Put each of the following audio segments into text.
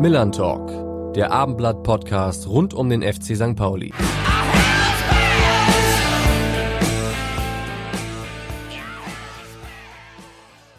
Millern Talk, der Abendblatt-Podcast rund um den FC St. Pauli.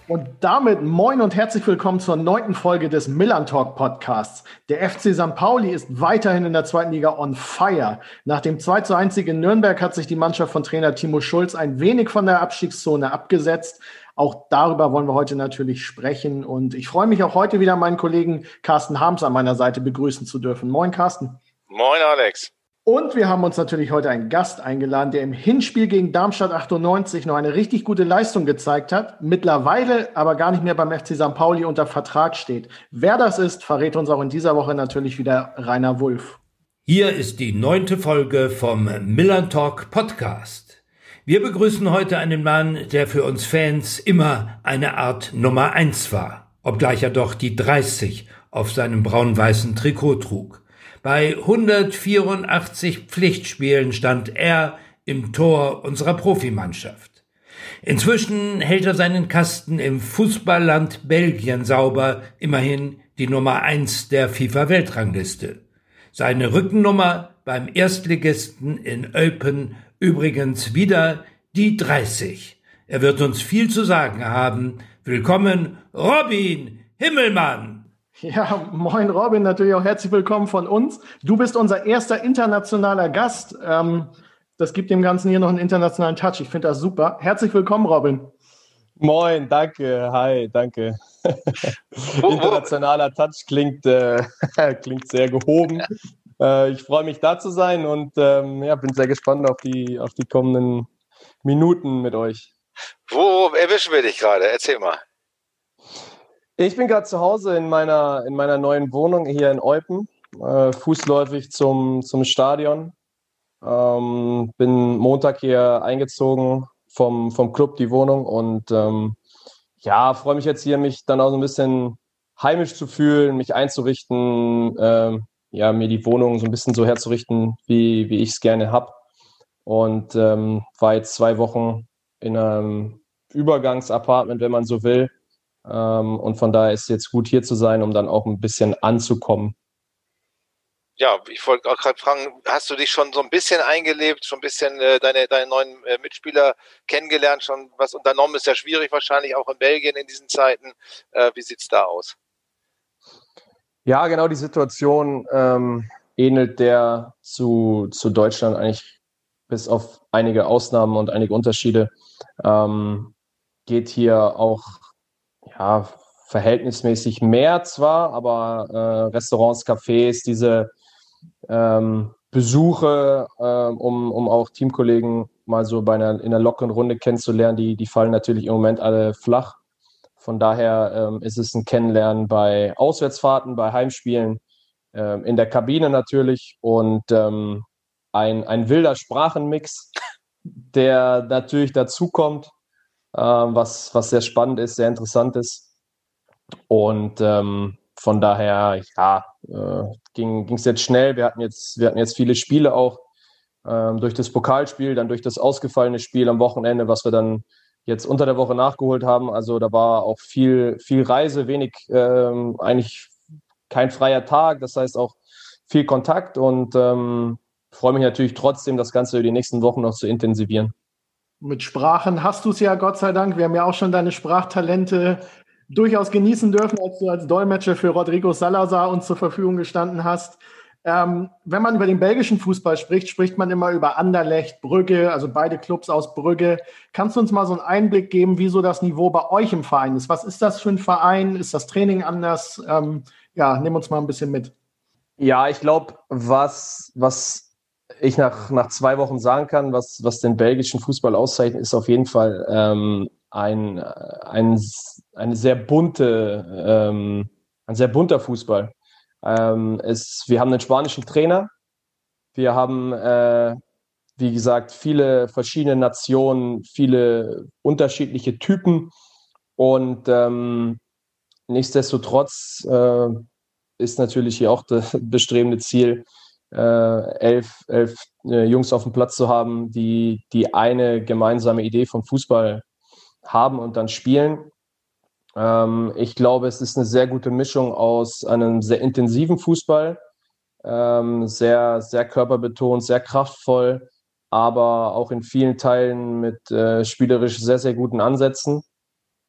Und damit moin und herzlich willkommen zur neunten Folge des Millern Talk Podcasts. Der FC St. Pauli ist weiterhin in der zweiten Liga on fire. Nach dem 2 zu 1 in Nürnberg hat sich die Mannschaft von Trainer Timo Schulz ein wenig von der Abstiegszone abgesetzt. Auch darüber wollen wir heute natürlich sprechen. Und ich freue mich auch heute wieder, meinen Kollegen Carsten Harms an meiner Seite begrüßen zu dürfen. Moin, Carsten. Moin, Alex. Und wir haben uns natürlich heute einen Gast eingeladen, der im Hinspiel gegen Darmstadt 98 noch eine richtig gute Leistung gezeigt hat, mittlerweile aber gar nicht mehr beim FC St. Pauli unter Vertrag steht. Wer das ist, verrät uns auch in dieser Woche natürlich wieder Rainer Wulff. Hier ist die neunte Folge vom Millern Talk Podcast. Wir begrüßen heute einen Mann, der für uns Fans immer eine Art Nummer eins war, obgleich er doch die 30 auf seinem braun-weißen Trikot trug. Bei 184 Pflichtspielen stand er im Tor unserer Profimannschaft. Inzwischen hält er seinen Kasten im Fußballland Belgien sauber, immerhin die Nummer eins der FIFA-Weltrangliste. Seine Rückennummer beim Erstligisten in Eupen Übrigens wieder die 30. Er wird uns viel zu sagen haben. Willkommen, Robin Himmelmann. Ja, moin Robin, natürlich auch herzlich willkommen von uns. Du bist unser erster internationaler Gast. Ähm, das gibt dem Ganzen hier noch einen internationalen Touch. Ich finde das super. Herzlich willkommen, Robin. Moin, danke, hi, danke. Internationaler Touch klingt, äh, klingt sehr gehoben. Äh, ich freue mich da zu sein und ähm, ja, bin sehr gespannt auf die, auf die kommenden Minuten mit euch. Wo erwischen wir dich gerade? Erzähl mal. Ich bin gerade zu Hause in meiner, in meiner neuen Wohnung hier in Eupen, äh, fußläufig zum, zum Stadion. Ähm, bin Montag hier eingezogen vom, vom Club, die Wohnung. Und ähm, ja, freue mich jetzt hier, mich dann auch so ein bisschen heimisch zu fühlen, mich einzurichten, ähm, ja, mir die Wohnung so ein bisschen so herzurichten, wie, wie ich es gerne habe. Und ähm, war jetzt zwei Wochen in einem Übergangsapartment, wenn man so will. Ähm, und von daher ist jetzt gut, hier zu sein, um dann auch ein bisschen anzukommen. Ja, ich wollte auch gerade fragen, hast du dich schon so ein bisschen eingelebt, schon ein bisschen äh, deine, deine neuen äh, Mitspieler kennengelernt, schon was unternommen? Ist ja schwierig wahrscheinlich auch in Belgien in diesen Zeiten. Äh, wie sieht es da aus? Ja, genau die Situation ähm, ähnelt der zu, zu Deutschland eigentlich bis auf einige Ausnahmen und einige Unterschiede. Ähm, geht hier auch ja, verhältnismäßig mehr zwar, aber äh, Restaurants, Cafés, diese ähm, Besuche, äh, um, um auch Teamkollegen mal so bei einer, in einer lockeren Runde kennenzulernen, die, die fallen natürlich im Moment alle flach. Von daher ähm, ist es ein Kennenlernen bei Auswärtsfahrten, bei Heimspielen, ähm, in der Kabine natürlich und ähm, ein, ein wilder Sprachenmix, der natürlich dazukommt, ähm, was, was sehr spannend ist, sehr interessant ist. Und ähm, von daher, ja, äh, ging es jetzt schnell. Wir hatten jetzt, wir hatten jetzt viele Spiele auch ähm, durch das Pokalspiel, dann durch das ausgefallene Spiel am Wochenende, was wir dann jetzt unter der Woche nachgeholt haben. Also da war auch viel, viel Reise, wenig, ähm, eigentlich kein freier Tag. Das heißt auch viel Kontakt und ähm, freue mich natürlich trotzdem, das Ganze über die nächsten Wochen noch zu intensivieren. Mit Sprachen hast du es ja, Gott sei Dank. Wir haben ja auch schon deine Sprachtalente durchaus genießen dürfen, als du als Dolmetscher für Rodrigo Salazar uns zur Verfügung gestanden hast. Ähm, wenn man über den belgischen Fußball spricht, spricht man immer über Anderlecht, Brügge, also beide Clubs aus Brügge. Kannst du uns mal so einen Einblick geben, wie so das Niveau bei euch im Verein ist? Was ist das für ein Verein? Ist das Training anders? Ähm, ja, nimm uns mal ein bisschen mit. Ja, ich glaube, was, was ich nach, nach zwei Wochen sagen kann, was, was den belgischen Fußball auszeichnet, ist auf jeden Fall ähm, ein, ein, eine sehr bunte, ähm, ein sehr bunter Fußball. Ähm, es, wir haben einen spanischen Trainer. Wir haben, äh, wie gesagt, viele verschiedene Nationen, viele unterschiedliche Typen. Und ähm, nichtsdestotrotz äh, ist natürlich hier auch das bestrebende Ziel, äh, elf, elf äh, Jungs auf dem Platz zu haben, die, die eine gemeinsame Idee vom Fußball haben und dann spielen. Ähm, ich glaube, es ist eine sehr gute Mischung aus einem sehr intensiven Fußball, ähm, sehr, sehr körperbetont, sehr kraftvoll, aber auch in vielen Teilen mit äh, spielerisch sehr, sehr guten Ansätzen.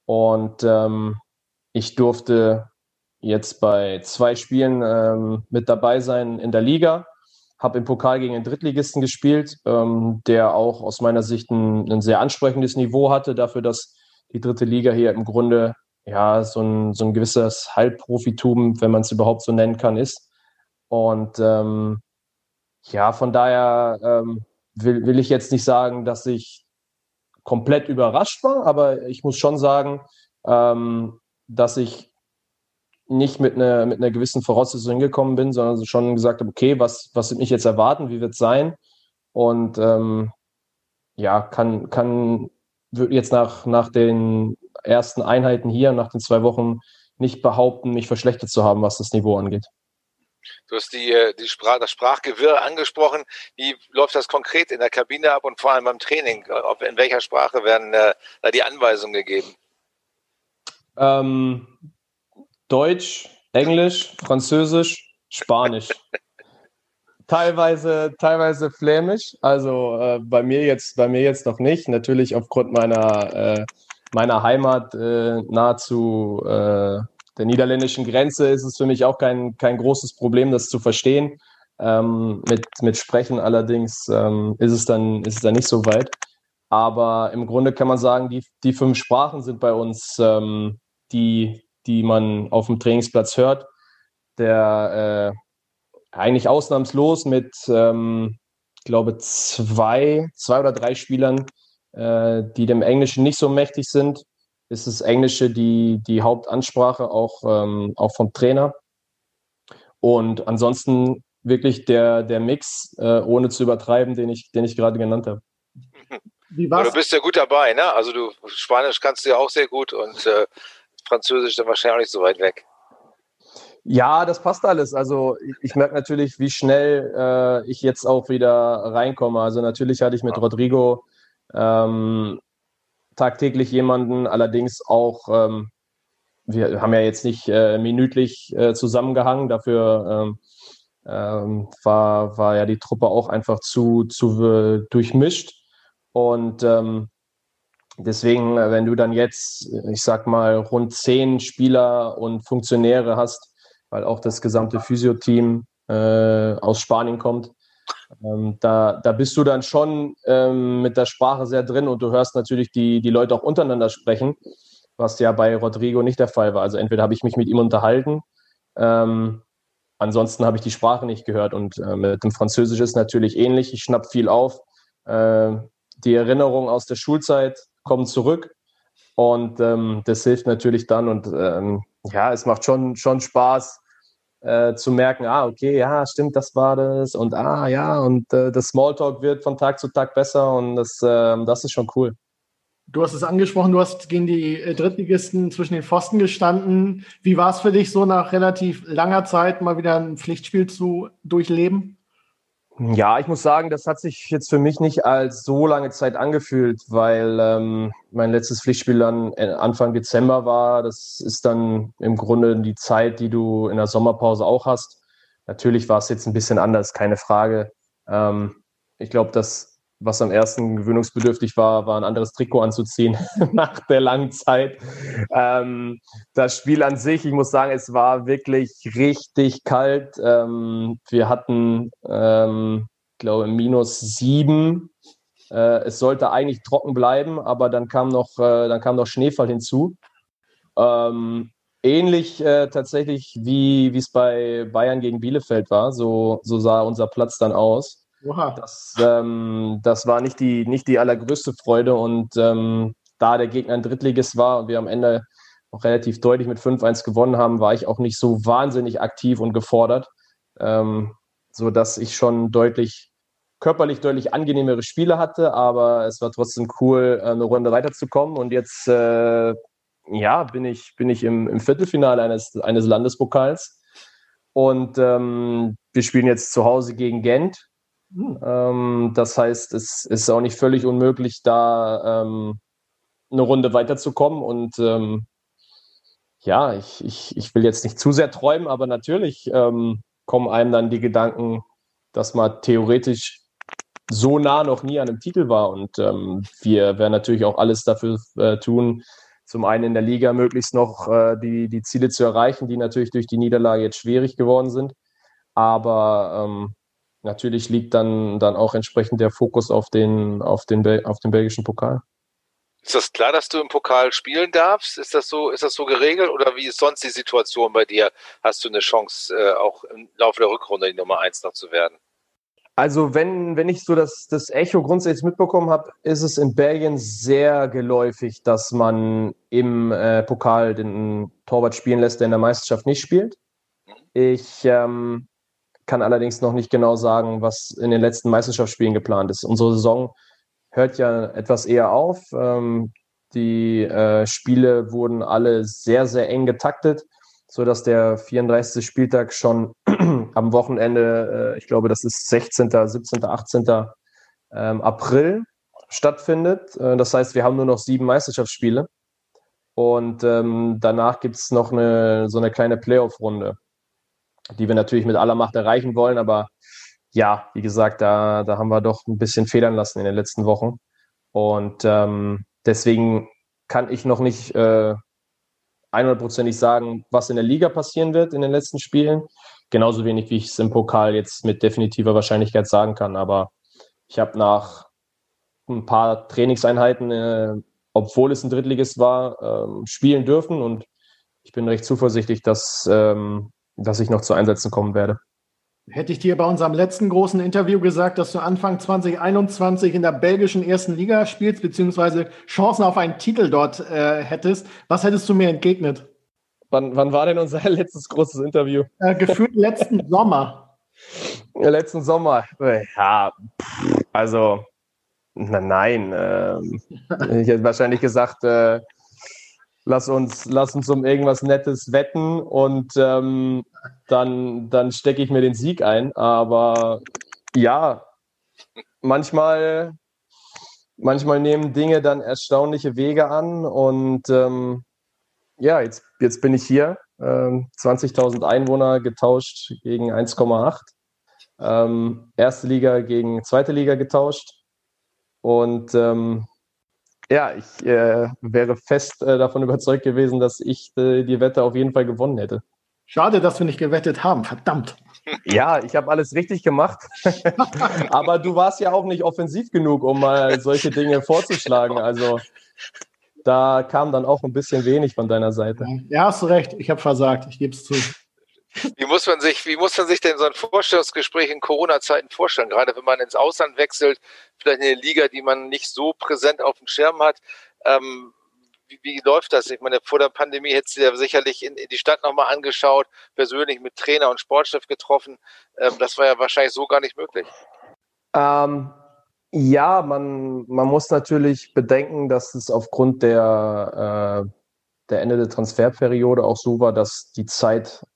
Und ähm, ich durfte jetzt bei zwei Spielen ähm, mit dabei sein in der Liga, habe im Pokal gegen den Drittligisten gespielt, ähm, der auch aus meiner Sicht ein, ein, sehr ansprechendes Niveau hatte, dafür, dass die dritte Liga hier im Grunde ja so ein, so ein gewisses Halbprofitum, wenn man es überhaupt so nennen kann, ist. Und ähm, ja, von daher ähm, will, will ich jetzt nicht sagen, dass ich komplett überrascht war, aber ich muss schon sagen, ähm, dass ich nicht mit einer, mit einer gewissen Voraussetzung hingekommen bin, sondern schon gesagt habe, okay, was, was wird mich jetzt erwarten, wie wird es sein? Und ähm, ja, kann, kann jetzt nach, nach den ersten Einheiten hier, nach den zwei Wochen, nicht behaupten, mich verschlechtert zu haben, was das Niveau angeht. Du hast die, äh, die Sprach, das Sprachgewirr angesprochen. Wie läuft das konkret in der Kabine ab und vor allem beim Training? in welcher Sprache werden äh, da die Anweisungen gegeben? Ähm, Deutsch, Englisch, Französisch, Spanisch. teilweise, teilweise flämisch. Also äh, bei mir jetzt, bei mir jetzt noch nicht. Natürlich aufgrund meiner, äh, meiner Heimat äh, nahezu äh, der niederländischen Grenze ist es für mich auch kein, kein großes Problem, das zu verstehen. Ähm, mit, mit Sprechen allerdings ähm, ist, es dann, ist es dann nicht so weit. Aber im Grunde kann man sagen, die, die fünf Sprachen sind bei uns ähm, die, die man auf dem Trainingsplatz hört, der äh, eigentlich ausnahmslos mit, ähm, ich glaube, zwei, zwei oder drei Spielern, äh, die dem Englischen nicht so mächtig sind, ist das Englische die, die Hauptansprache auch, ähm, auch vom Trainer. Und ansonsten wirklich der, der Mix, äh, ohne zu übertreiben, den ich, den ich gerade genannt habe. Wie war's? Du bist ja gut dabei, ne? Also du Spanisch kannst du ja auch sehr gut und äh, Französisch dann wahrscheinlich auch nicht so weit weg. Ja, das passt alles. Also ich, ich merke natürlich, wie schnell äh, ich jetzt auch wieder reinkomme. Also natürlich hatte ich mit Rodrigo ähm, tagtäglich jemanden, allerdings auch, ähm, wir haben ja jetzt nicht äh, minütlich äh, zusammengehangen, dafür ähm, ähm war, war ja die Truppe auch einfach zu, zu äh, durchmischt. Und ähm, Deswegen, wenn du dann jetzt, ich sag mal, rund zehn Spieler und Funktionäre hast, weil auch das gesamte Physio-Team äh, aus Spanien kommt, ähm, da, da bist du dann schon ähm, mit der Sprache sehr drin und du hörst natürlich die, die Leute auch untereinander sprechen, was ja bei Rodrigo nicht der Fall war. Also entweder habe ich mich mit ihm unterhalten, ähm, ansonsten habe ich die Sprache nicht gehört und äh, mit dem Französisch ist natürlich ähnlich. Ich schnapp viel auf. Äh, die Erinnerung aus der Schulzeit kommen zurück. Und ähm, das hilft natürlich dann. Und ähm, ja, es macht schon, schon Spaß äh, zu merken, ah, okay, ja, stimmt, das war das. Und ah, ja, und äh, das Smalltalk wird von Tag zu Tag besser und das, äh, das ist schon cool. Du hast es angesprochen, du hast gegen die äh, Drittligisten zwischen den Pfosten gestanden. Wie war es für dich, so nach relativ langer Zeit mal wieder ein Pflichtspiel zu durchleben? Ja, ich muss sagen, das hat sich jetzt für mich nicht als so lange Zeit angefühlt, weil ähm, mein letztes Pflichtspiel dann äh, Anfang Dezember war. Das ist dann im Grunde die Zeit, die du in der Sommerpause auch hast. Natürlich war es jetzt ein bisschen anders, keine Frage. Ähm, ich glaube, dass was am ersten gewöhnungsbedürftig war, war ein anderes Trikot anzuziehen nach der langen Zeit. Ähm, das Spiel an sich, ich muss sagen, es war wirklich richtig kalt. Ähm, wir hatten, ähm, glaube minus sieben. Äh, es sollte eigentlich trocken bleiben, aber dann kam noch, äh, dann kam noch Schneefall hinzu. Ähm, ähnlich äh, tatsächlich wie es bei Bayern gegen Bielefeld war. So, so sah unser Platz dann aus. Das, ähm, das war nicht die, nicht die allergrößte Freude. Und ähm, da der Gegner ein Drittligist war und wir am Ende auch relativ deutlich mit 5-1 gewonnen haben, war ich auch nicht so wahnsinnig aktiv und gefordert, ähm, sodass ich schon deutlich körperlich deutlich angenehmere Spiele hatte, aber es war trotzdem cool, äh, eine Runde weiterzukommen. Und jetzt äh, ja, bin ich, bin ich im, im Viertelfinale eines, eines Landespokals. Und ähm, wir spielen jetzt zu Hause gegen Gent. Hm. Ähm, das heißt, es ist auch nicht völlig unmöglich, da ähm, eine Runde weiterzukommen. Und ähm, ja, ich, ich, ich will jetzt nicht zu sehr träumen, aber natürlich ähm, kommen einem dann die Gedanken, dass man theoretisch so nah noch nie an einem Titel war. Und ähm, wir werden natürlich auch alles dafür äh, tun, zum einen in der Liga möglichst noch äh, die, die Ziele zu erreichen, die natürlich durch die Niederlage jetzt schwierig geworden sind. Aber ähm, natürlich liegt dann, dann auch entsprechend der Fokus auf den, auf den, auf den belgischen Pokal. Ist das klar, dass du im Pokal spielen darfst? Ist das so, ist das so geregelt oder wie ist sonst die Situation bei dir? Hast du eine Chance, äh, auch im Laufe der Rückrunde die Nummer eins noch zu werden? Also wenn, wenn ich so das, das Echo grundsätzlich mitbekommen habe, ist es in Belgien sehr geläufig, dass man im äh, Pokal den Torwart spielen lässt, der in der Meisterschaft nicht spielt. Ich ähm, kann allerdings noch nicht genau sagen, was in den letzten Meisterschaftsspielen geplant ist. Unsere Saison hört ja etwas eher auf. Ähm, die äh, Spiele wurden alle sehr, sehr eng getaktet, sodass der 34. Spieltag schon am Wochenende, äh, ich glaube, das ist 16., 17., 18. Ähm, April stattfindet. Äh, das heißt, wir haben nur noch sieben Meisterschaftsspiele. Und ähm, danach gibt es noch eine, so eine kleine Playoff-Runde, die wir natürlich mit aller Macht erreichen wollen, aber ja, wie gesagt, da, da haben wir doch ein bisschen federn lassen in den letzten Wochen. Und ähm, deswegen kann ich noch nicht äh, 100%ig sagen, was in der Liga passieren wird in den letzten Spielen. Genauso wenig, wie ich es im Pokal jetzt mit definitiver Wahrscheinlichkeit sagen kann. Aber ich habe nach ein paar Trainingseinheiten, äh, obwohl es ein Drittligist war, äh, spielen dürfen. Und ich bin recht zuversichtlich, dass, ähm, dass ich noch zu Einsätzen kommen werde. Hätte ich dir bei unserem letzten großen Interview gesagt, dass du Anfang 2021 in der belgischen ersten Liga spielst, beziehungsweise Chancen auf einen Titel dort äh, hättest, was hättest du mir entgegnet? Wann, wann war denn unser letztes großes Interview? Äh, gefühlt letzten Sommer. Letzten Sommer. Ja, also, na, nein. Äh, ich hätte wahrscheinlich gesagt, äh, lass uns, lass uns um irgendwas Nettes wetten und ähm, dann, dann stecke ich mir den Sieg ein. Aber ja, manchmal, manchmal nehmen Dinge dann erstaunliche Wege an und ähm, ja, jetzt, jetzt bin ich hier. Ähm, 20.000 Einwohner getauscht gegen 1,8. Ähm, erste Liga gegen zweite Liga getauscht. Und ähm, ja, ich äh, wäre fest äh, davon überzeugt gewesen, dass ich äh, die Wette auf jeden Fall gewonnen hätte. Schade, dass wir nicht gewettet haben, verdammt. Ja, ich habe alles richtig gemacht. Aber du warst ja auch nicht offensiv genug, um mal solche Dinge vorzuschlagen. Also da kam dann auch ein bisschen wenig von deiner Seite. Ja, hast du recht. Ich habe versagt. Ich gebe es zu. Wie muss man sich, wie muss man sich denn so ein Vorstellungsgespräch in Corona-Zeiten vorstellen? Gerade wenn man ins Ausland wechselt, vielleicht in eine Liga, die man nicht so präsent auf dem Schirm hat. Ähm, wie, wie, läuft das? Ich meine, vor der Pandemie hättest du ja sicherlich in, in die Stadt nochmal angeschaut, persönlich mit Trainer und Sportchef getroffen. Ähm, das war ja wahrscheinlich so gar nicht möglich. Ähm, ja, man, man muss natürlich bedenken, dass es aufgrund der, äh, der Ende der Transferperiode auch so war, dass die Zeit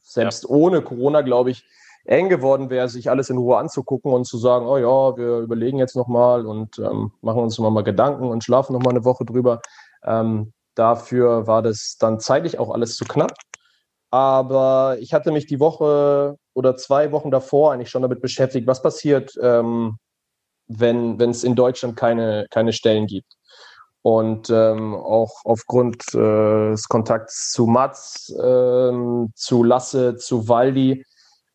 selbst ja. ohne Corona, glaube ich, eng geworden wäre, sich alles in Ruhe anzugucken und zu sagen, oh ja, wir überlegen jetzt nochmal und ähm, machen uns nochmal Gedanken und schlafen nochmal eine Woche drüber. Ähm, dafür war das dann zeitlich auch alles zu knapp. Aber ich hatte mich die Woche oder zwei Wochen davor eigentlich schon damit beschäftigt, was passiert, ähm, wenn es in Deutschland keine, keine Stellen gibt. Und ähm, auch aufgrund äh, des Kontakts zu Mats, ähm, zu Lasse, zu Waldi,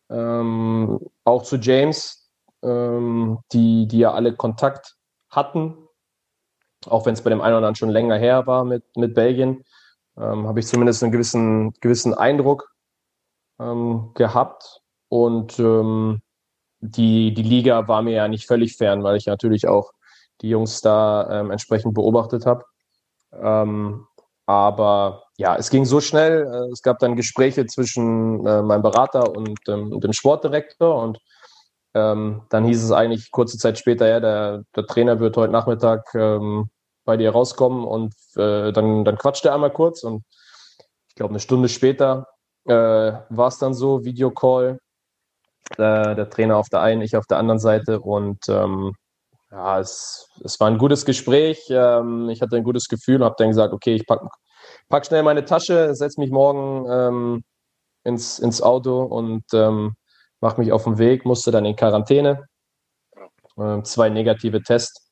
ähm, auch zu James, ähm, die, die ja alle Kontakt hatten, auch wenn es bei dem einen oder anderen schon länger her war mit, mit Belgien, ähm, habe ich zumindest einen gewissen, gewissen Eindruck ähm, gehabt. Und ähm, die, die Liga war mir ja nicht völlig fern, weil ich natürlich auch die Jungs da ähm, entsprechend beobachtet habe. Ähm, aber ja, es ging so schnell. Äh, es gab dann Gespräche zwischen äh, meinem Berater und ähm, dem Sportdirektor und ähm, dann hieß es eigentlich kurze Zeit später, ja, der, der Trainer wird heute Nachmittag ähm, bei dir rauskommen und äh, dann, dann quatscht er einmal kurz und ich glaube eine Stunde später äh, war es dann so, Videocall, äh, der Trainer auf der einen, ich auf der anderen Seite und ähm, ja, es, es war ein gutes Gespräch. Ähm, ich hatte ein gutes Gefühl und habe dann gesagt, okay, ich packe pack schnell meine Tasche, setze mich morgen ähm, ins, ins Auto und ähm, mache mich auf den Weg, musste dann in Quarantäne, äh, zwei negative Tests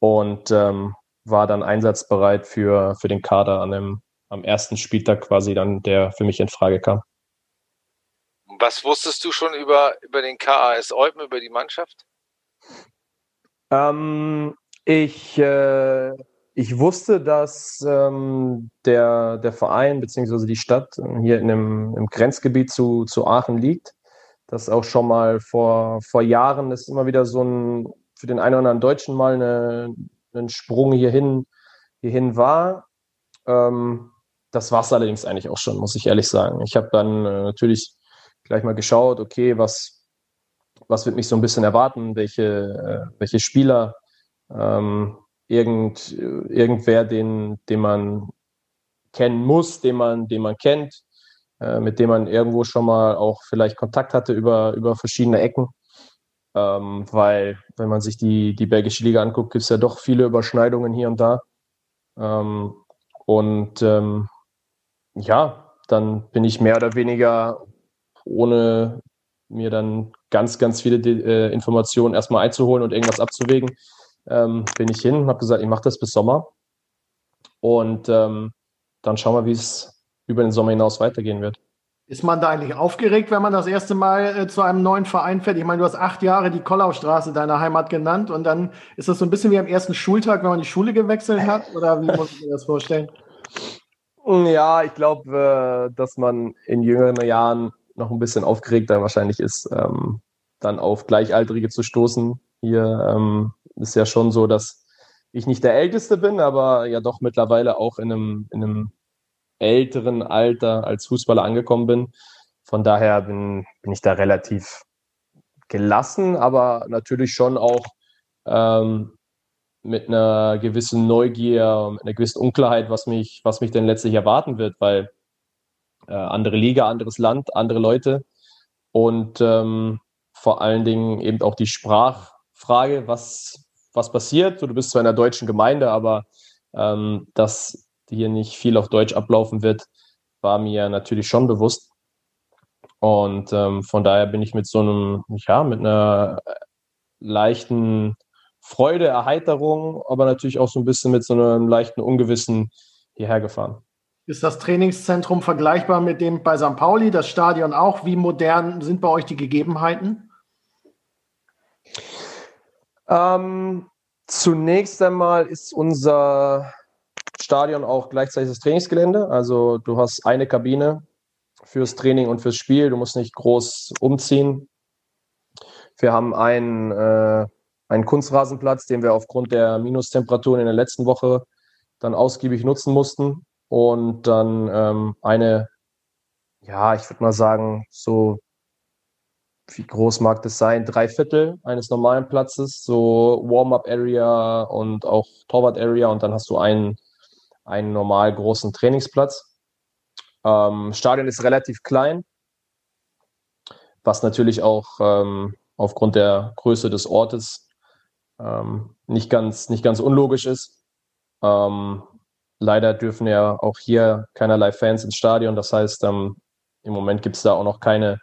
und ähm, war dann einsatzbereit für, für den Kader an dem, am ersten Spieltag quasi dann, der für mich in Frage kam. Was wusstest du schon über, über den KAS Eupen, über die Mannschaft? Ähm, ich, äh, ich wusste, dass ähm, der, der Verein bzw. die Stadt hier in dem, im Grenzgebiet zu, zu Aachen liegt. Das auch schon mal vor, vor Jahren ist immer wieder so ein, für den einen oder anderen Deutschen mal eine, ein Sprung hierhin, hierhin war. Ähm, das war es allerdings eigentlich auch schon, muss ich ehrlich sagen. Ich habe dann äh, natürlich gleich mal geschaut, okay, was, was wird mich so ein bisschen erwarten, welche, äh, welche Spieler, ähm, irgend, irgendwer, den, den man kennen muss, den man, den man kennt, äh, mit dem man irgendwo schon mal auch vielleicht Kontakt hatte über, über verschiedene Ecken. Ähm, weil, wenn man sich die, die belgische Liga anguckt, gibt es ja doch viele Überschneidungen hier und da. Ähm, und ähm, ja, dann bin ich mehr oder weniger, ohne mir dann ganz, ganz viele äh, Informationen erstmal einzuholen und irgendwas abzuwägen, ähm, bin ich hin und habe gesagt, ich mache das bis Sommer. Und ähm, dann schauen wir, wie es über den Sommer hinaus weitergehen wird. Ist man da eigentlich aufgeregt, wenn man das erste Mal äh, zu einem neuen Verein fährt? Ich meine, du hast acht Jahre die Kollaustraße deiner Heimat genannt und dann ist das so ein bisschen wie am ersten Schultag, wenn man die Schule gewechselt hat? Oder wie muss ich mir das vorstellen? Ja, ich glaube, äh, dass man in jüngeren Jahren noch ein bisschen aufgeregter wahrscheinlich ist, ähm, dann auf Gleichaltrige zu stoßen. Hier ähm, ist ja schon so, dass ich nicht der Älteste bin, aber ja doch mittlerweile auch in einem, in einem älteren Alter als Fußballer angekommen bin. Von daher bin, bin ich da relativ gelassen, aber natürlich schon auch ähm, mit einer gewissen Neugier, mit einer gewissen Unklarheit, was mich, was mich denn letztlich erwarten wird, weil äh, andere Liga, anderes Land, andere Leute und ähm, vor allen Dingen eben auch die Sprachfrage, was, was passiert. Du bist zwar in der deutschen Gemeinde, aber ähm, dass hier nicht viel auf Deutsch ablaufen wird, war mir natürlich schon bewusst. Und ähm, von daher bin ich mit so einem, ja, mit einer leichten Freude, Erheiterung, aber natürlich auch so ein bisschen mit so einem leichten Ungewissen hierher gefahren. Ist das Trainingszentrum vergleichbar mit dem bei St. Pauli, das Stadion auch? Wie modern sind bei euch die Gegebenheiten? Ähm, zunächst einmal ist unser Stadion auch gleichzeitig das Trainingsgelände. Also du hast eine Kabine fürs Training und fürs Spiel. Du musst nicht groß umziehen. Wir haben einen, äh, einen Kunstrasenplatz, den wir aufgrund der Minustemperaturen in der letzten Woche dann ausgiebig nutzen mussten. Und dann ähm, eine, ja, ich würde mal sagen, so wie groß mag das sein? Drei Viertel eines normalen Platzes, so Warm-up-Area und auch Torwart-Area und dann hast du einen, einen normal großen Trainingsplatz. Ähm, Stadion ist relativ klein, was natürlich auch ähm, aufgrund der Größe des Ortes ähm, nicht, ganz, nicht ganz unlogisch ist. Ähm, leider dürfen ja auch hier keinerlei Fans ins Stadion. Das heißt, ähm, im Moment gibt es da auch noch keine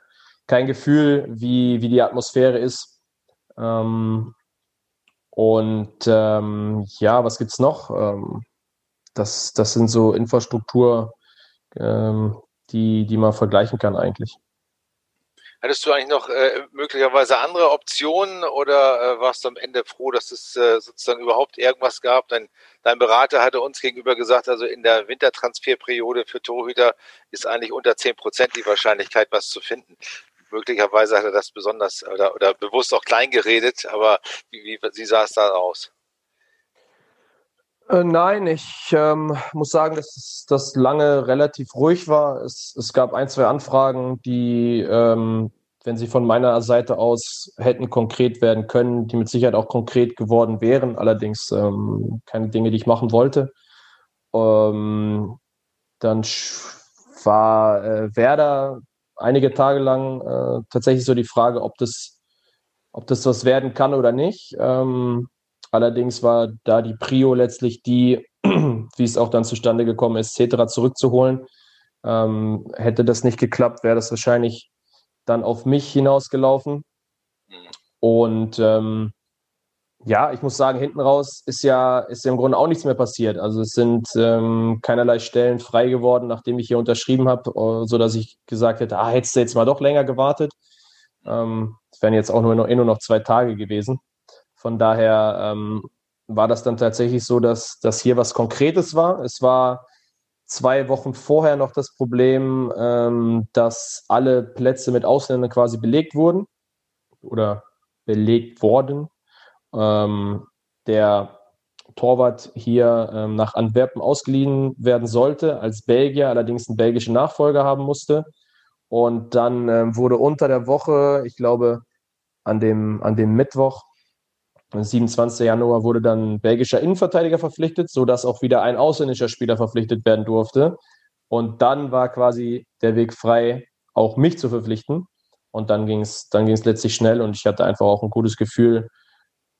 kein Gefühl, wie, wie die Atmosphäre ist. Ähm, und ähm, ja, was gibt's noch? Ähm, das, das sind so Infrastruktur, ähm, die, die man vergleichen kann eigentlich. Hattest du eigentlich noch äh, möglicherweise andere Optionen oder äh, warst du am Ende froh, dass es äh, sozusagen überhaupt irgendwas gab? Dein, dein Berater hatte uns gegenüber gesagt, also in der Wintertransferperiode für Torhüter ist eigentlich unter 10 Prozent die Wahrscheinlichkeit, was zu finden möglicherweise hat er das besonders oder, oder bewusst auch klein geredet, aber wie, wie, wie sah es da aus? Äh, nein, ich ähm, muss sagen, dass das lange relativ ruhig war. Es, es gab ein, zwei Anfragen, die, ähm, wenn sie von meiner Seite aus hätten konkret werden können, die mit Sicherheit auch konkret geworden wären, allerdings ähm, keine Dinge, die ich machen wollte. Ähm, dann war äh, Werder einige Tage lang äh, tatsächlich so die Frage, ob das, ob das was werden kann oder nicht. Ähm, allerdings war da die Prio letztlich die, wie es auch dann zustande gekommen ist, Cetera zurückzuholen. Ähm, hätte das nicht geklappt, wäre das wahrscheinlich dann auf mich hinausgelaufen. Und ähm, ja, ich muss sagen, hinten raus ist ja, ist ja im Grunde auch nichts mehr passiert. Also es sind ähm, keinerlei Stellen frei geworden, nachdem ich hier unterschrieben habe, äh, so dass ich gesagt hätte, ah, hättest du jetzt mal doch länger gewartet. Ähm, es wären jetzt auch nur noch, eh nur noch zwei Tage gewesen. Von daher ähm, war das dann tatsächlich so, dass, dass hier was Konkretes war. Es war zwei Wochen vorher noch das Problem, ähm, dass alle Plätze mit Ausländern quasi belegt wurden oder belegt worden. Ähm, der Torwart hier ähm, nach Antwerpen ausgeliehen werden sollte, als Belgier, allerdings einen belgischen Nachfolger haben musste. Und dann ähm, wurde unter der Woche, ich glaube, an dem, an dem Mittwoch, 27. Januar, wurde dann ein belgischer Innenverteidiger verpflichtet, sodass auch wieder ein ausländischer Spieler verpflichtet werden durfte. Und dann war quasi der Weg frei, auch mich zu verpflichten. Und dann ging es dann ging's letztlich schnell und ich hatte einfach auch ein gutes Gefühl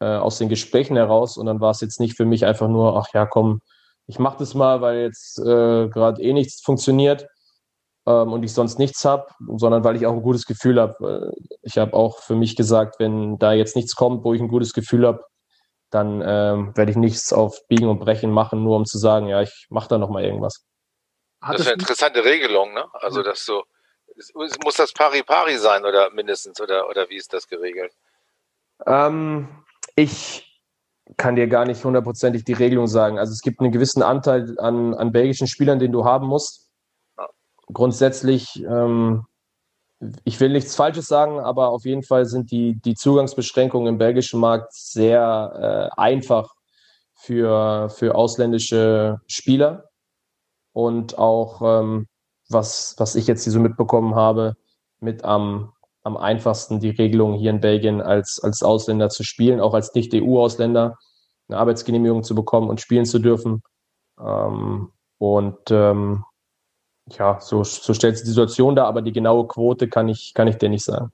äh, aus den Gesprächen heraus. Und dann war es jetzt nicht für mich einfach nur, ach ja, komm, ich mache das mal, weil jetzt äh, gerade eh nichts funktioniert ähm, und ich sonst nichts habe, sondern weil ich auch ein gutes Gefühl habe. Ich habe auch für mich gesagt, wenn da jetzt nichts kommt, wo ich ein gutes Gefühl habe, dann ähm, werde ich nichts auf Biegen und Brechen machen, nur um zu sagen, ja, ich mache da nochmal irgendwas. Das ist eine interessante Regelung, ne? Also, dass du muss das Pari-Pari sein oder mindestens oder, oder wie ist das geregelt? Ähm, ich kann dir gar nicht hundertprozentig die Regelung sagen. Also es gibt einen gewissen Anteil an, an belgischen Spielern, den du haben musst. Grundsätzlich, ähm, ich will nichts Falsches sagen, aber auf jeden Fall sind die, die Zugangsbeschränkungen im belgischen Markt sehr äh, einfach für, für ausländische Spieler und auch ähm, was, was ich jetzt hier so mitbekommen habe, mit am, am einfachsten die Regelung hier in Belgien als, als Ausländer zu spielen, auch als Nicht-EU-Ausländer eine Arbeitsgenehmigung zu bekommen und spielen zu dürfen. Ähm, und ähm, ja, so, so stellt sich die Situation da, aber die genaue Quote kann ich, kann ich dir nicht sagen.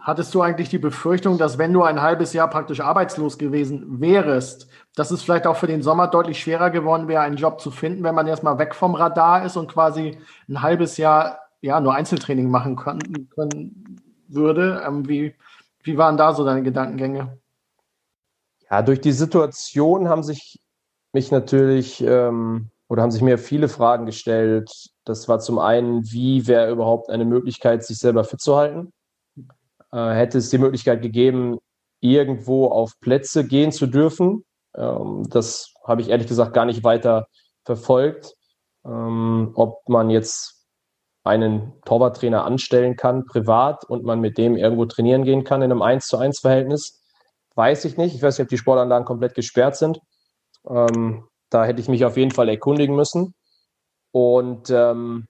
Hattest du eigentlich die Befürchtung, dass wenn du ein halbes Jahr praktisch arbeitslos gewesen wärst, dass es vielleicht auch für den Sommer deutlich schwerer geworden wäre, einen Job zu finden, wenn man erstmal weg vom Radar ist und quasi ein halbes Jahr ja nur Einzeltraining machen können, können würde? Ähm, wie, wie waren da so deine Gedankengänge? Ja, durch die Situation haben sich mich natürlich ähm, oder haben sich mir viele Fragen gestellt. Das war zum einen, wie wäre überhaupt eine Möglichkeit, sich selber fit zu halten? äh, hätte es die Möglichkeit gegeben, irgendwo auf Plätze gehen zu dürfen. Ähm, das habe ich ehrlich gesagt gar nicht weiter verfolgt. Ähm, ob man jetzt einen Torwarttrainer anstellen kann, privat, und man mit dem irgendwo trainieren gehen kann in einem 1 zu 1 Verhältnis, weiß ich nicht. Ich weiß nicht, ob die Sportanlagen komplett gesperrt sind. Ähm, da hätte ich mich auf jeden Fall erkundigen müssen. Und ähm,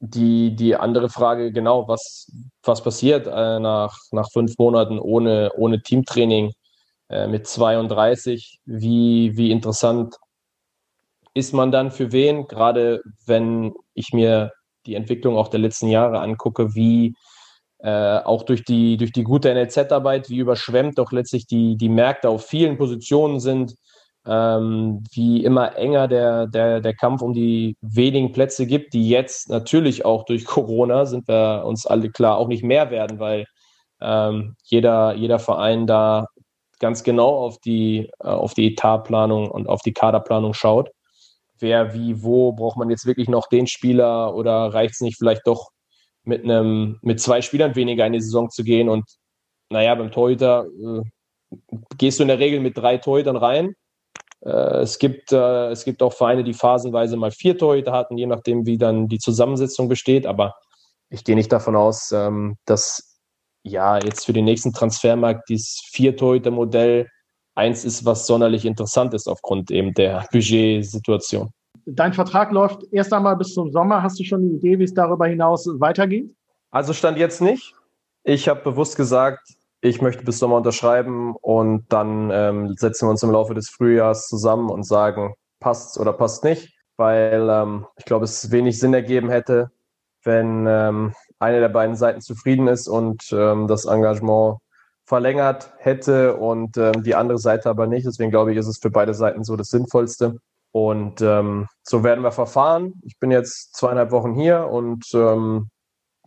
die, die andere Frage, genau, was, was passiert äh, nach, nach fünf Monaten ohne, ohne Teamtraining äh, mit 32? Wie, wie interessant ist man dann für wen? Gerade wenn ich mir die Entwicklung auch der letzten Jahre angucke, wie äh, auch durch die, durch die gute NLZ-Arbeit, wie überschwemmt doch letztlich die, die Märkte auf vielen Positionen sind, ähm, wie immer enger der, der, der Kampf um die wenigen Plätze gibt, die jetzt natürlich auch durch Corona, sind wir uns alle klar, auch nicht mehr werden, weil ähm, jeder, jeder Verein da ganz genau auf die, äh, auf die Etatplanung und auf die Kaderplanung schaut. Wer, wie, wo, braucht man jetzt wirklich noch den Spieler oder reicht es nicht vielleicht doch mit einem, mit zwei Spielern weniger in die Saison zu gehen und naja, beim Torhüter äh, gehst du in der Regel mit drei Torhütern rein es, gibt, äh, es gibt auch Vereine, die phasenweise mal vier Torhüter hatten, je nachdem, wie dann die Zusammensetzung besteht. Aber ich gehe nicht davon aus, ähm, dass ja jetzt für den nächsten Transfermarkt dieses Vier-Torhüter-Modell eins ist, was sonderlich interessant ist aufgrund eben der Budgetsituation. Dein Vertrag läuft erst einmal bis zum Sommer. Hast du schon eine Idee, wie es darüber hinaus weitergeht? Also stand jetzt nicht. Ich habe bewusst gesagt, ich möchte bis Sommer unterschreiben und dann ähm, setzen wir uns im Laufe des Frühjahrs zusammen und sagen, passt oder passt nicht, weil ähm, ich glaube, es wenig Sinn ergeben hätte, wenn ähm, eine der beiden Seiten zufrieden ist und ähm, das Engagement verlängert hätte und ähm, die andere Seite aber nicht. Deswegen glaube ich, ist es für beide Seiten so das Sinnvollste. Und ähm, so werden wir verfahren. Ich bin jetzt zweieinhalb Wochen hier und ähm,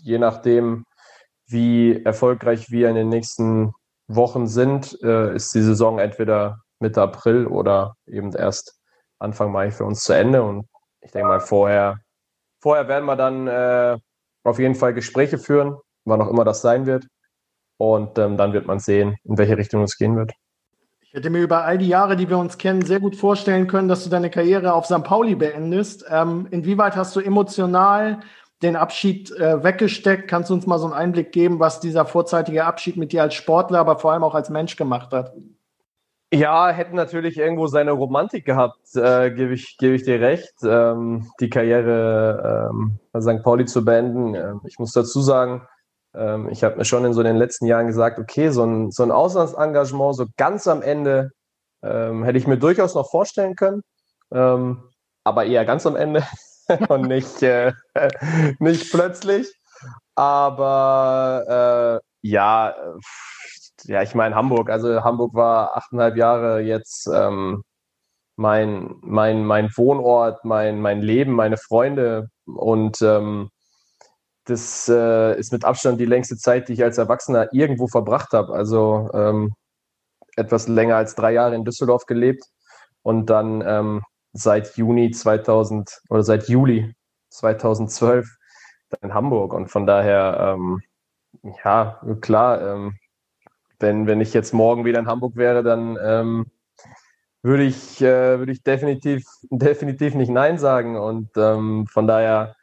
je nachdem, wie erfolgreich wir in den nächsten Wochen sind, äh, ist die Saison entweder Mitte April oder eben erst Anfang Mai für uns zu Ende. Und ich denke mal, vorher, vorher werden wir dann äh, auf jeden Fall Gespräche führen, wann auch immer das sein wird. Und ähm, dann wird man sehen, in welche Richtung es gehen wird. Ich hätte mir über all die Jahre, die wir uns kennen, sehr gut vorstellen können, dass du deine Karriere auf St. Pauli beendest. Ähm, inwieweit hast du emotional den Abschied äh, weggesteckt? Kannst du uns mal so einen Einblick geben, was dieser vorzeitige Abschied mit dir als Sportler, aber vor allem auch als Mensch gemacht hat? Ja, hätte natürlich irgendwo seine Romantik gehabt, äh, gebe ich, geb ich dir recht, ähm, die Karriere ähm, bei St. Pauli zu beenden. Ähm, ich muss dazu sagen, ähm, ich habe mir schon in so den letzten Jahren gesagt, okay, so ein, so ein Auslandsengagement, so ganz am Ende, ähm, hätte ich mir durchaus noch vorstellen können, ähm, aber eher ganz am Ende und nicht, äh, nicht plötzlich. Aber äh, ja, ja, ich meine Hamburg. Also Hamburg war achteinhalb Jahre jetzt ähm, mein, mein, mein Wohnort, mein, mein Leben, meine Freunde. Und ähm, das äh, ist mit Abstand die längste Zeit, die ich als Erwachsener irgendwo verbracht habe. Also ähm, etwas länger als drei Jahre in Düsseldorf gelebt und dann ähm, seit Juni 2000 oder seit Juli 2012 in Hamburg. Und von daher, ähm, ja, klar, ähm, wenn, wenn ich jetzt morgen wieder in Hamburg wäre, dann ähm, würde ich, äh, würde ich definitiv, definitiv nicht Nein sagen. Und ähm, von daher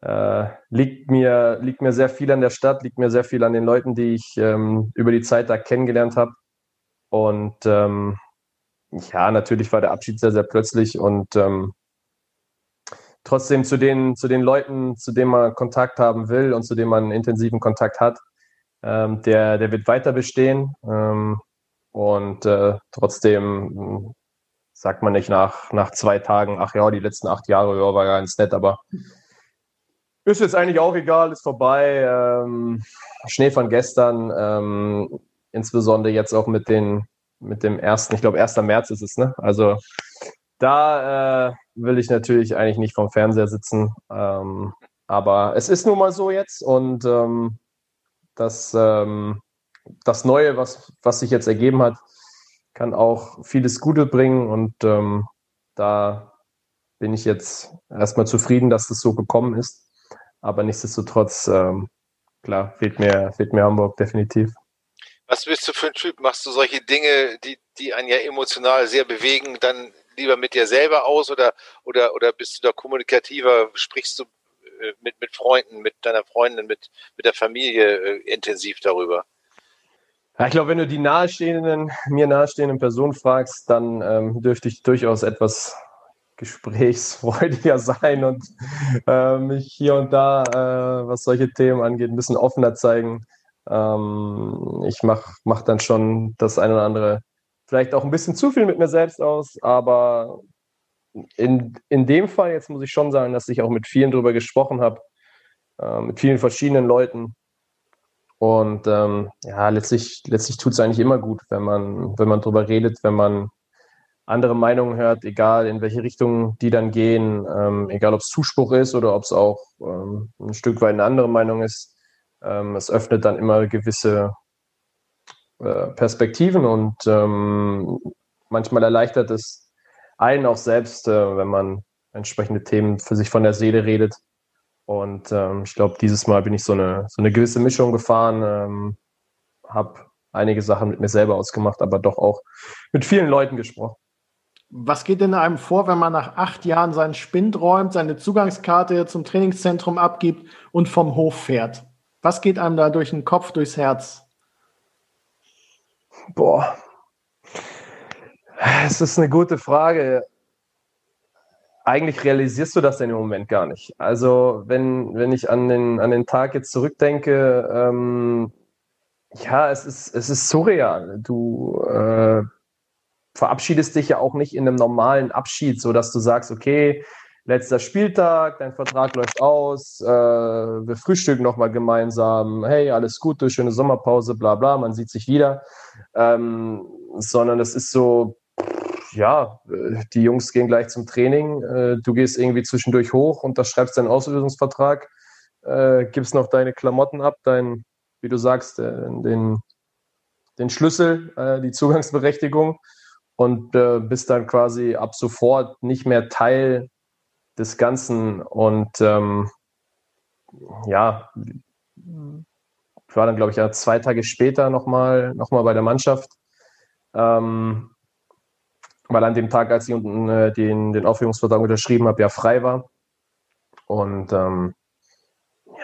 äh, liegt, mir, liegt mir sehr viel an der Stadt, liegt mir sehr viel an den Leuten, die ich ähm, über die Zeit da kennengelernt habe. Und ähm, ja, natürlich war der Abschied sehr, sehr plötzlich und ähm, trotzdem zu den, zu den Leuten, zu denen man Kontakt haben will und zu denen man intensiven Kontakt hat, ähm, der, der wird weiter bestehen. Ähm, und äh, trotzdem hm, sagt man nicht nach, nach zwei Tagen, ach ja, die letzten acht Jahre ja, war ganz nett, aber ist jetzt eigentlich auch egal, ist vorbei. Ähm, Schnee von gestern, ähm, insbesondere jetzt auch mit, den, mit dem ersten, ich glaube, 1. März ist es, ne? Also da äh, will ich natürlich eigentlich nicht vom Fernseher sitzen. Ähm, aber es ist nun mal so jetzt und ähm, das, ähm, das Neue, was, was sich jetzt ergeben hat, kann auch vieles Gute bringen und ähm, da bin ich jetzt erstmal zufrieden, dass das so gekommen ist. Aber nichtsdestotrotz, ähm, klar, fehlt mir, fehlt mir Hamburg definitiv. Was bist du für ein Typ? Machst du solche Dinge, die, die einen ja emotional sehr bewegen, dann lieber mit dir selber aus oder, oder, oder bist du da kommunikativer? Sprichst du äh, mit, mit Freunden, mit deiner Freundin, mit, mit der Familie äh, intensiv darüber? Ja, ich glaube, wenn du die nahestehenden, mir nahestehenden Personen fragst, dann ähm, dürfte ich durchaus etwas gesprächsfreudiger sein und äh, mich hier und da, äh, was solche Themen angeht, ein bisschen offener zeigen. Ähm, ich mache mach dann schon das eine oder andere, vielleicht auch ein bisschen zu viel mit mir selbst aus, aber in, in dem Fall jetzt muss ich schon sagen, dass ich auch mit vielen darüber gesprochen habe, äh, mit vielen verschiedenen Leuten. Und ähm, ja, letztlich, letztlich tut es eigentlich immer gut, wenn man, wenn man drüber redet, wenn man andere Meinungen hört, egal in welche Richtung die dann gehen, ähm, egal ob es Zuspruch ist oder ob es auch ähm, ein Stück weit eine andere Meinung ist. Ähm, es öffnet dann immer gewisse äh, Perspektiven und ähm, manchmal erleichtert es einen auch selbst, äh, wenn man entsprechende Themen für sich von der Seele redet. Und ähm, ich glaube, dieses Mal bin ich so eine, so eine gewisse Mischung gefahren, ähm, habe einige Sachen mit mir selber ausgemacht, aber doch auch mit vielen Leuten gesprochen. Was geht denn einem vor, wenn man nach acht Jahren seinen Spind räumt, seine Zugangskarte zum Trainingszentrum abgibt und vom Hof fährt? Was geht einem da durch den Kopf, durchs Herz? Boah, es ist eine gute Frage. Eigentlich realisierst du das denn im Moment gar nicht. Also, wenn, wenn ich an den, an den Tag jetzt zurückdenke, ähm, ja, es ist, es ist surreal. Du äh, verabschiedest dich ja auch nicht in einem normalen Abschied, so dass du sagst, okay, letzter Spieltag, dein Vertrag läuft aus, äh, wir frühstücken nochmal gemeinsam, hey, alles Gute, schöne Sommerpause, bla bla, man sieht sich wieder. Ähm, sondern es ist so, ja, die Jungs gehen gleich zum Training, äh, du gehst irgendwie zwischendurch hoch, unterschreibst deinen Auslösungsvertrag, äh, gibst noch deine Klamotten ab, dein, wie du sagst, äh, den, den Schlüssel, äh, die Zugangsberechtigung und äh, bist dann quasi ab sofort nicht mehr Teil des Ganzen. Und ähm, ja, ich war dann, glaube ich, ja, zwei Tage später nochmal noch mal bei der Mannschaft. Ähm, weil an dem Tag, als ich unten äh, den, den Aufhebungsvertrag unterschrieben habe, ja frei war. Und ähm,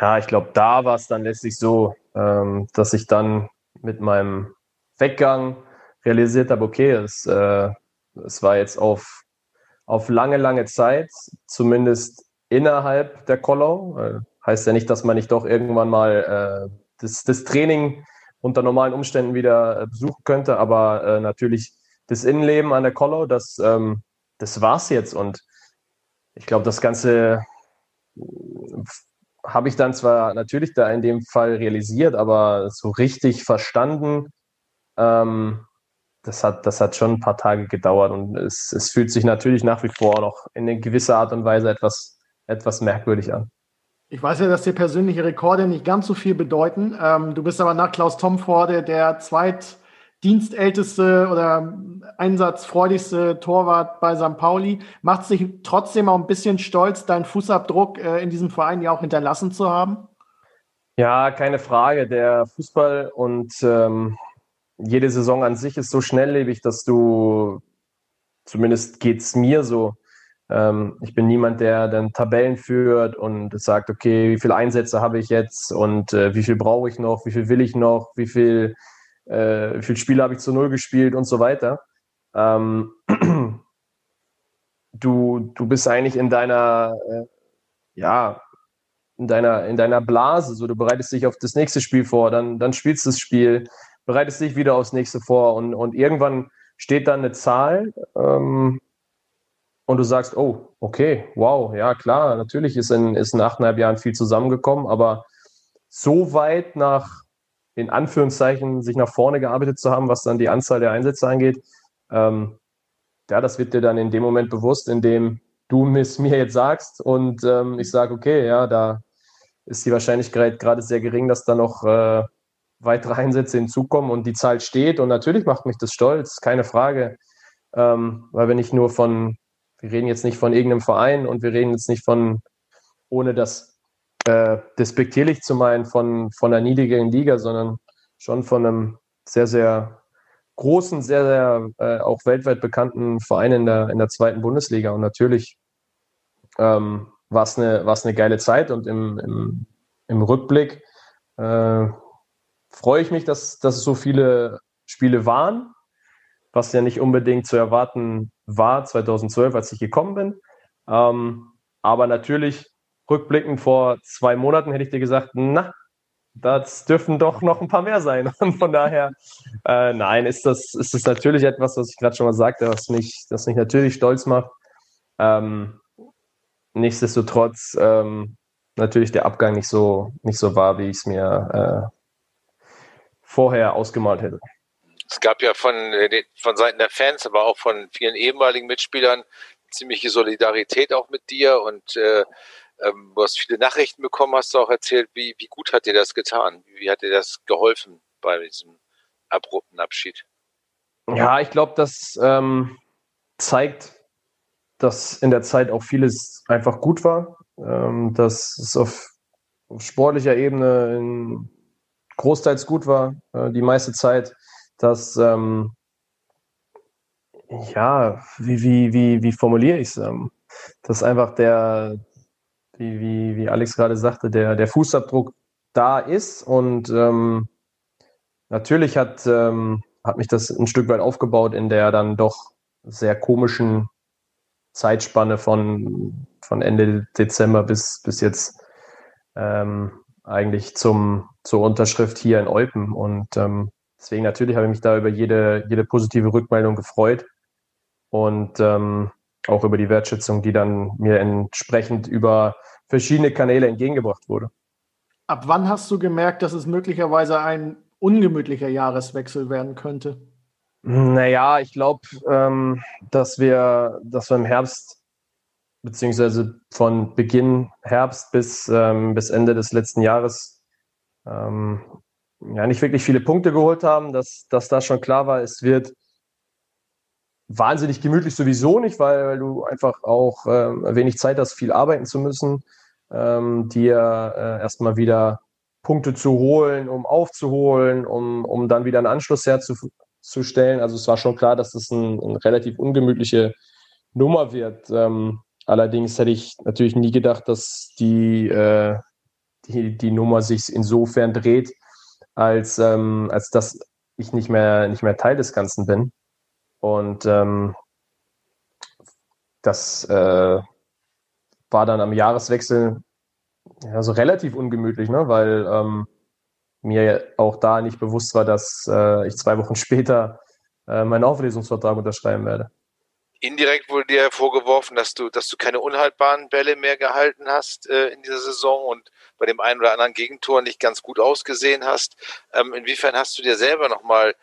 ja, ich glaube, da war es dann letztlich so, ähm, dass ich dann mit meinem Weggang realisiert habe, okay, es, äh, es war jetzt auf, auf lange, lange Zeit, zumindest innerhalb der Kollau. Äh, heißt ja nicht, dass man nicht doch irgendwann mal äh, das, das Training unter normalen Umständen wieder äh, besuchen könnte, aber äh, natürlich das Innenleben an der Kollau, das, ähm, das war's jetzt. Und ich glaube, das Ganze habe ich dann zwar natürlich da in dem Fall realisiert, aber so richtig verstanden, ähm, das, hat, das hat schon ein paar Tage gedauert und es, es fühlt sich natürlich nach wie vor noch in eine gewisse Art und Weise etwas, etwas merkwürdig an. Ich weiß ja, dass dir persönliche Rekorde nicht ganz so viel bedeuten. Ähm, du bist aber nach Klaus Tomforde der zweit dienstälteste oder einsatzfreudigste Torwart bei St. Pauli. Macht es dich trotzdem auch ein bisschen stolz, deinen Fußabdruck äh, in diesem Verein ja auch hinterlassen zu haben? Ja, keine Frage. Der Fußball und ähm, jede Saison an sich ist so schnelllebig, dass du, zumindest geht es mir so, ähm, ich bin niemand, der dann Tabellen führt und sagt, okay, wie viele Einsätze habe ich jetzt und äh, wie viel brauche ich noch, wie viel will ich noch, wie viel äh, wie viele Spiele habe ich zu Null gespielt und so weiter. Ähm, du, du bist eigentlich in deiner, äh, ja, in deiner, in deiner Blase. So, du bereitest dich auf das nächste Spiel vor, dann, dann spielst du das Spiel, bereitest dich wieder aufs nächste vor und, und irgendwann steht dann eine Zahl ähm, und du sagst, oh, okay, wow, ja klar, natürlich ist in, ist in achteinhalb Jahren viel zusammengekommen, aber so weit nach in Anführungszeichen sich nach vorne gearbeitet zu haben, was dann die Anzahl der Einsätze angeht. Ähm, ja, das wird dir dann in dem Moment bewusst, in dem du es mir jetzt sagst und ähm, ich sage, okay, ja, da ist die Wahrscheinlichkeit gerade sehr gering, dass da noch äh, weitere Einsätze hinzukommen und die Zahl steht. Und natürlich macht mich das stolz, keine Frage, ähm, weil wir nicht nur von, wir reden jetzt nicht von irgendeinem Verein und wir reden jetzt nicht von, ohne das äh, despektierlich zu meinen von, von der niedrigen Liga, sondern schon von einem sehr, sehr großen, sehr, sehr äh, auch weltweit bekannten Verein in der, in der zweiten Bundesliga. Und natürlich ähm, war es eine, eine geile Zeit und im, im, im Rückblick äh, freue ich mich, dass, dass es so viele Spiele waren, was ja nicht unbedingt zu erwarten war 2012, als ich gekommen bin. Ähm, aber natürlich rückblickend vor zwei Monaten hätte ich dir gesagt, na, das dürfen doch noch ein paar mehr sein. Und von daher, äh, nein, ist das, ist das natürlich etwas, was ich gerade schon mal sagte, was mich, das mich natürlich stolz macht. Ähm, nichtsdestotrotz ähm, natürlich der Abgang nicht so, nicht so war, wie ich es mir äh, vorher ausgemalt hätte. Es gab ja von, äh, von Seiten der Fans, aber auch von vielen ehemaligen Mitspielern ziemliche Solidarität auch mit dir und äh, ähm, du hast viele Nachrichten bekommen, hast du auch erzählt, wie, wie gut hat dir das getan? Wie hat dir das geholfen bei diesem abrupten Abschied? Ja, ich glaube, das ähm, zeigt, dass in der Zeit auch vieles einfach gut war, ähm, dass es auf, auf sportlicher Ebene in großteils gut war, äh, die meiste Zeit, dass ähm, ja, wie, wie, wie, wie formuliere ich es? Ähm, dass einfach der, wie, wie, wie Alex gerade sagte, der, der Fußabdruck da ist. Und ähm, natürlich hat, ähm, hat mich das ein Stück weit aufgebaut in der dann doch sehr komischen Zeitspanne von, von Ende Dezember bis, bis jetzt ähm, eigentlich zum, zur Unterschrift hier in Eupen. Und ähm, deswegen natürlich habe ich mich da über jede, jede positive Rückmeldung gefreut. Und ähm, auch über die Wertschätzung, die dann mir entsprechend über verschiedene Kanäle entgegengebracht wurde. Ab wann hast du gemerkt, dass es möglicherweise ein ungemütlicher Jahreswechsel werden könnte? Naja, ich glaube, ähm, dass, wir, dass wir im Herbst, beziehungsweise von Beginn Herbst bis, ähm, bis Ende des letzten Jahres, ähm, ja, nicht wirklich viele Punkte geholt haben, dass, dass da schon klar war, es wird wahnsinnig gemütlich sowieso nicht, weil, weil du einfach auch äh, wenig Zeit hast, viel arbeiten zu müssen, ähm, dir äh, erstmal wieder Punkte zu holen, um aufzuholen, um, um dann wieder einen Anschluss herzustellen. Also es war schon klar, dass das ein, eine relativ ungemütliche Nummer wird. Ähm, allerdings hätte ich natürlich nie gedacht, dass die, äh, die, die Nummer sich insofern dreht, als, ähm, als dass ich nicht mehr, nicht mehr Teil des Ganzen bin. Und ähm, das äh, war dann am Jahreswechsel ja, so relativ ungemütlich, ne? weil ähm, mir auch da nicht bewusst war, dass äh, ich zwei Wochen später äh, meinen Auflesungsvertrag unterschreiben werde. Indirekt wurde dir vorgeworfen, dass du, dass du keine unhaltbaren Bälle mehr gehalten hast äh, in dieser Saison und bei dem einen oder anderen Gegentor nicht ganz gut ausgesehen hast. Ähm, inwiefern hast du dir selber nochmal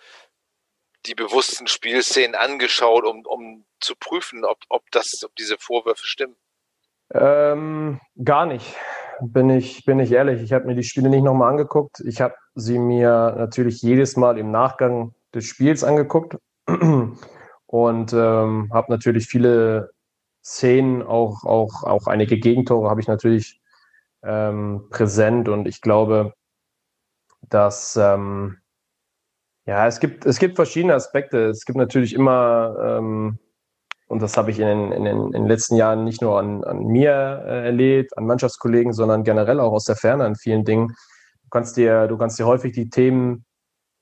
die bewussten Spielszenen angeschaut, um, um zu prüfen, ob, ob, das, ob diese Vorwürfe stimmen? Ähm, gar nicht, bin ich, bin ich ehrlich. Ich habe mir die Spiele nicht nochmal angeguckt. Ich habe sie mir natürlich jedes Mal im Nachgang des Spiels angeguckt und ähm, habe natürlich viele Szenen, auch, auch, auch einige Gegentore habe ich natürlich ähm, präsent und ich glaube, dass ähm, ja, es gibt, es gibt verschiedene Aspekte. Es gibt natürlich immer, ähm, und das habe ich in den, in, in den letzten Jahren nicht nur an, an mir äh, erlebt, an Mannschaftskollegen, sondern generell auch aus der Ferne an vielen Dingen. Du kannst dir, du kannst dir häufig die Themen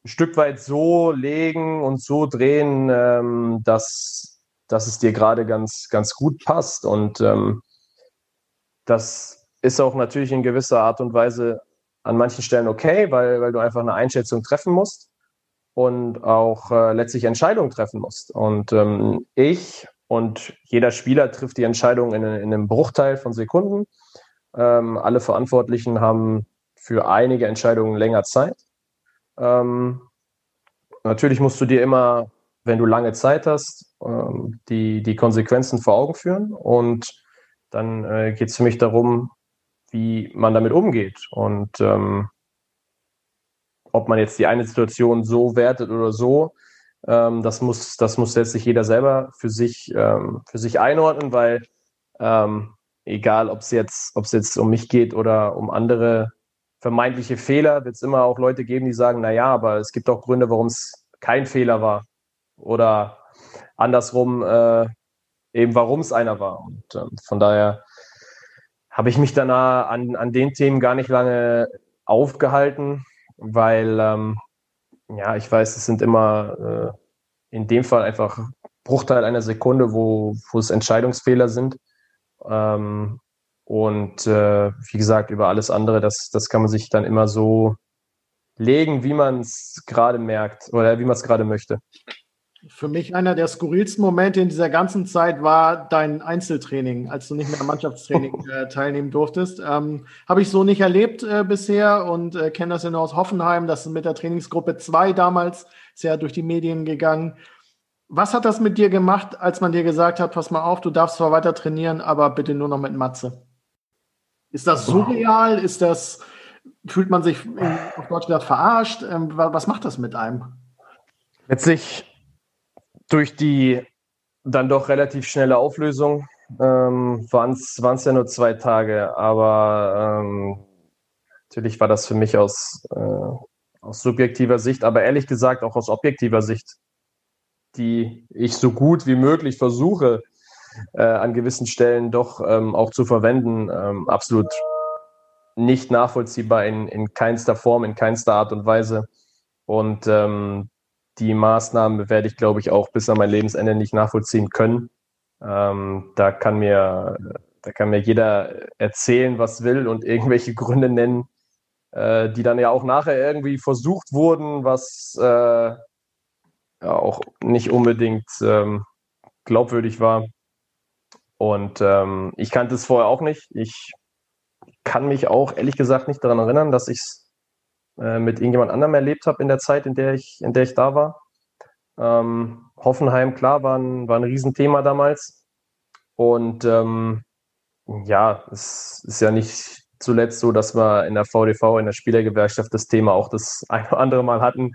ein Stück weit so legen und so drehen, ähm, dass, dass es dir gerade ganz, ganz gut passt. Und ähm, das ist auch natürlich in gewisser Art und Weise an manchen Stellen okay, weil, weil du einfach eine Einschätzung treffen musst und auch äh, letztlich Entscheidungen treffen musst. Und ähm, ich und jeder Spieler trifft die Entscheidung in, in einem Bruchteil von Sekunden. Ähm, alle Verantwortlichen haben für einige Entscheidungen länger Zeit. Ähm, natürlich musst du dir immer, wenn du lange Zeit hast, ähm, die, die Konsequenzen vor Augen führen. Und dann äh, geht es für mich darum, wie man damit umgeht. Und ähm, ob man jetzt die eine Situation so wertet oder so, ähm, das, muss, das muss letztlich jeder selber für sich, ähm, für sich einordnen, weil ähm, egal, ob es jetzt, jetzt um mich geht oder um andere vermeintliche Fehler, wird es immer auch Leute geben, die sagen, naja, aber es gibt auch Gründe, warum es kein Fehler war. Oder andersrum, äh, eben warum es einer war. Und ähm, von daher habe ich mich danach an, an den Themen gar nicht lange aufgehalten weil ähm, ja, ich weiß, es sind immer äh, in dem Fall einfach Bruchteil einer Sekunde, wo, wo es Entscheidungsfehler sind. Ähm, und äh, wie gesagt, über alles andere, das, das kann man sich dann immer so legen, wie man es gerade merkt oder wie man es gerade möchte. Für mich einer der skurrilsten Momente in dieser ganzen Zeit war dein Einzeltraining, als du nicht mehr am Mannschaftstraining äh, teilnehmen durftest. Ähm, Habe ich so nicht erlebt äh, bisher und äh, kenne das ja nur aus Hoffenheim. Das ist mit der Trainingsgruppe 2 damals sehr durch die Medien gegangen. Was hat das mit dir gemacht, als man dir gesagt hat, pass mal auf, du darfst zwar weiter trainieren, aber bitte nur noch mit Matze? Ist das surreal? Ist das, fühlt man sich auf Deutsch gesagt verarscht? Ähm, was macht das mit einem? Letztlich durch die dann doch relativ schnelle Auflösung ähm, waren es ja nur zwei Tage, aber ähm, natürlich war das für mich aus, äh, aus subjektiver Sicht, aber ehrlich gesagt auch aus objektiver Sicht, die ich so gut wie möglich versuche, äh, an gewissen Stellen doch ähm, auch zu verwenden, ähm, absolut nicht nachvollziehbar in, in keinster Form, in keinster Art und Weise. Und ähm, die Maßnahmen werde ich, glaube ich, auch bis an mein Lebensende nicht nachvollziehen können. Ähm, da kann mir, da kann mir jeder erzählen, was will und irgendwelche Gründe nennen, äh, die dann ja auch nachher irgendwie versucht wurden, was äh, ja auch nicht unbedingt ähm, glaubwürdig war. Und ähm, ich kannte es vorher auch nicht. Ich kann mich auch ehrlich gesagt nicht daran erinnern, dass ich es äh, mit irgendjemand anderem erlebt habe in der Zeit, in der ich, in der ich da war. Ähm, Hoffenheim, klar, war ein, war ein Riesenthema damals. Und ähm, ja, es ist ja nicht zuletzt so, dass wir in der VDV, in der Spielergewerkschaft, das Thema auch das ein oder andere Mal hatten,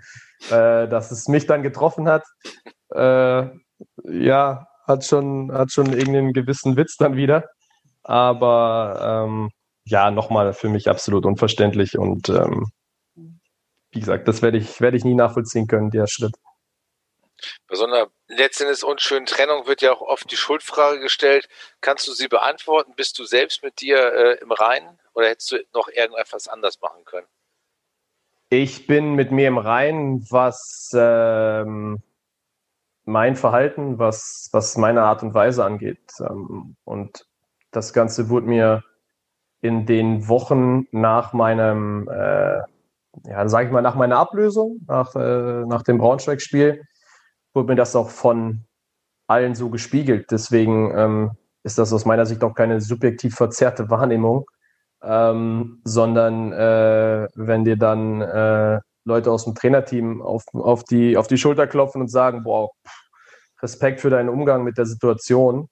äh, dass es mich dann getroffen hat. Äh, ja, hat schon, hat schon irgendeinen gewissen Witz dann wieder. Aber ähm, ja, nochmal für mich absolut unverständlich und ähm, wie gesagt, das werde ich, werde ich nie nachvollziehen können, der Schritt. Bei so einer letztendlich unschönen Trennung wird ja auch oft die Schuldfrage gestellt. Kannst du sie beantworten? Bist du selbst mit dir äh, im Reinen oder hättest du noch irgendetwas anders machen können? Ich bin mit mir im Reinen, was ähm, mein Verhalten, was, was meine Art und Weise angeht. Ähm, und das Ganze wurde mir in den Wochen nach meinem, äh, ja, sage ich mal, nach meiner Ablösung, nach, äh, nach dem Braunschweig-Spiel, wurde mir das auch von allen so gespiegelt. Deswegen ähm, ist das aus meiner Sicht auch keine subjektiv verzerrte Wahrnehmung, ähm, sondern äh, wenn dir dann äh, Leute aus dem Trainerteam auf, auf, die, auf die Schulter klopfen und sagen, boah, Respekt für deinen Umgang mit der Situation.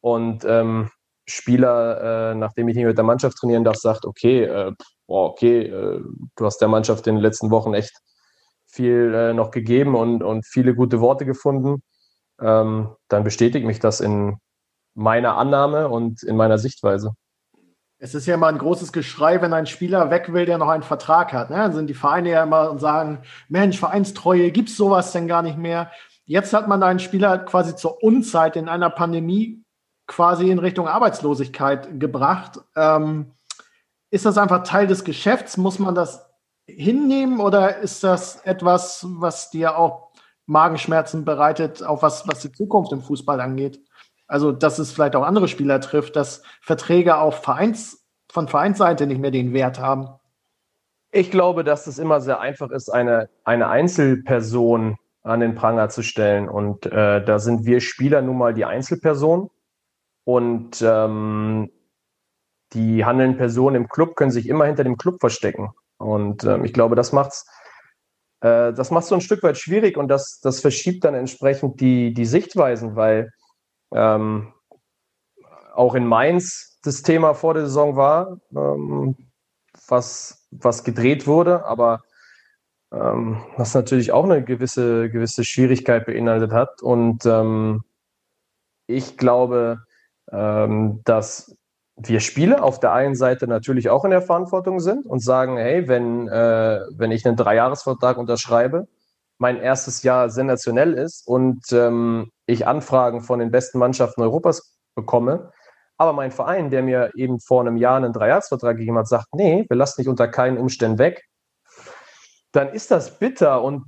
Und ähm, Spieler, äh, nachdem ich nicht mit der Mannschaft trainieren darf, sagt, okay, äh, boah, okay, äh, du hast der Mannschaft in den letzten Wochen echt viel äh, noch gegeben und, und viele gute Worte gefunden, ähm, dann bestätigt mich das in meiner Annahme und in meiner Sichtweise. Es ist ja immer ein großes Geschrei, wenn ein Spieler weg will, der noch einen Vertrag hat. Ne? Dann sind die Vereine ja immer und sagen, Mensch, Vereinstreue, gibt es sowas denn gar nicht mehr? Jetzt hat man einen Spieler quasi zur Unzeit in einer Pandemie quasi in Richtung Arbeitslosigkeit gebracht. Ähm, ist das einfach Teil des Geschäfts? Muss man das hinnehmen oder ist das etwas, was dir auch Magenschmerzen bereitet, auch was, was die Zukunft im Fußball angeht? Also, dass es vielleicht auch andere Spieler trifft, dass Verträge auf Vereins, von Vereinsseite nicht mehr den Wert haben? Ich glaube, dass es immer sehr einfach ist, eine, eine Einzelperson an den Pranger zu stellen. Und äh, da sind wir Spieler nun mal die Einzelperson. Und ähm, die handelnden Personen im Club können sich immer hinter dem Club verstecken. Und ähm, ich glaube, das macht's, äh, so ein Stück weit schwierig und das, das verschiebt dann entsprechend die, die Sichtweisen, weil ähm, auch in Mainz das Thema vor der Saison war, ähm, was, was gedreht wurde, aber ähm, was natürlich auch eine gewisse, gewisse Schwierigkeit beinhaltet hat. Und ähm, ich glaube, ähm, dass wir Spieler auf der einen Seite natürlich auch in der Verantwortung sind und sagen, hey, wenn, äh, wenn ich einen Dreijahresvertrag unterschreibe, mein erstes Jahr sensationell ist und ähm, ich Anfragen von den besten Mannschaften Europas bekomme, aber mein Verein, der mir eben vor einem Jahr einen Dreijahresvertrag gegeben hat, sagt, nee, wir lassen dich unter keinen Umständen weg, dann ist das bitter und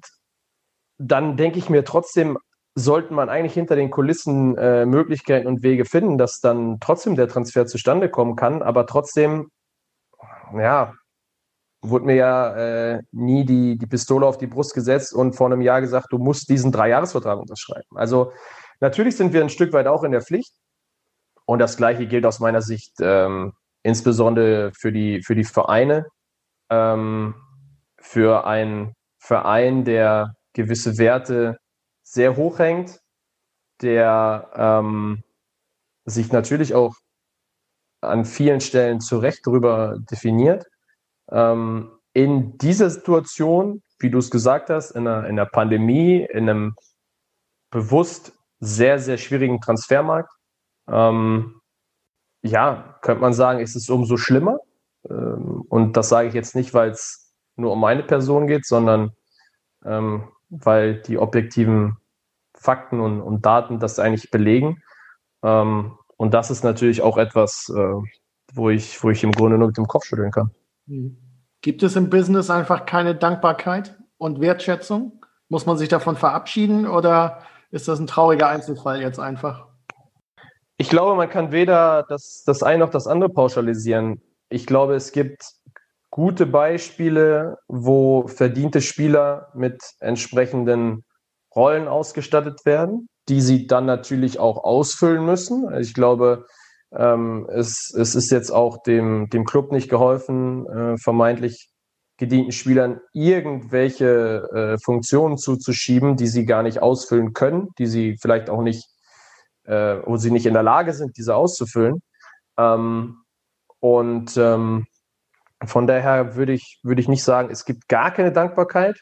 dann denke ich mir trotzdem, sollte man eigentlich hinter den Kulissen äh, Möglichkeiten und Wege finden, dass dann trotzdem der Transfer zustande kommen kann. Aber trotzdem, ja, wurde mir ja äh, nie die, die Pistole auf die Brust gesetzt und vor einem Jahr gesagt, du musst diesen Dreijahresvertrag unterschreiben. Also natürlich sind wir ein Stück weit auch in der Pflicht. Und das Gleiche gilt aus meiner Sicht ähm, insbesondere für die, für die Vereine. Ähm, für einen Verein, der gewisse Werte sehr hoch hängt, der ähm, sich natürlich auch an vielen Stellen zu Recht darüber definiert. Ähm, in dieser Situation, wie du es gesagt hast, in einer, in einer Pandemie, in einem bewusst sehr, sehr schwierigen Transfermarkt, ähm, ja, könnte man sagen, ist es umso schlimmer. Ähm, und das sage ich jetzt nicht, weil es nur um meine Person geht, sondern ähm, weil die objektiven Fakten und, und Daten das eigentlich belegen. Ähm, und das ist natürlich auch etwas, äh, wo, ich, wo ich im Grunde nur mit dem Kopf schütteln kann. Mhm. Gibt es im Business einfach keine Dankbarkeit und Wertschätzung? Muss man sich davon verabschieden oder ist das ein trauriger Einzelfall jetzt einfach? Ich glaube, man kann weder das, das eine noch das andere pauschalisieren. Ich glaube, es gibt gute Beispiele, wo verdiente Spieler mit entsprechenden Rollen ausgestattet werden. die sie dann natürlich auch ausfüllen müssen. Ich glaube, ähm, es, es ist jetzt auch dem, dem Club nicht geholfen, äh, vermeintlich gedienten Spielern irgendwelche äh, Funktionen zuzuschieben, die sie gar nicht ausfüllen können, die sie vielleicht auch nicht, äh, wo sie nicht in der Lage sind, diese auszufüllen. Ähm, und ähm, von daher würde ich, würde ich nicht sagen, es gibt gar keine Dankbarkeit,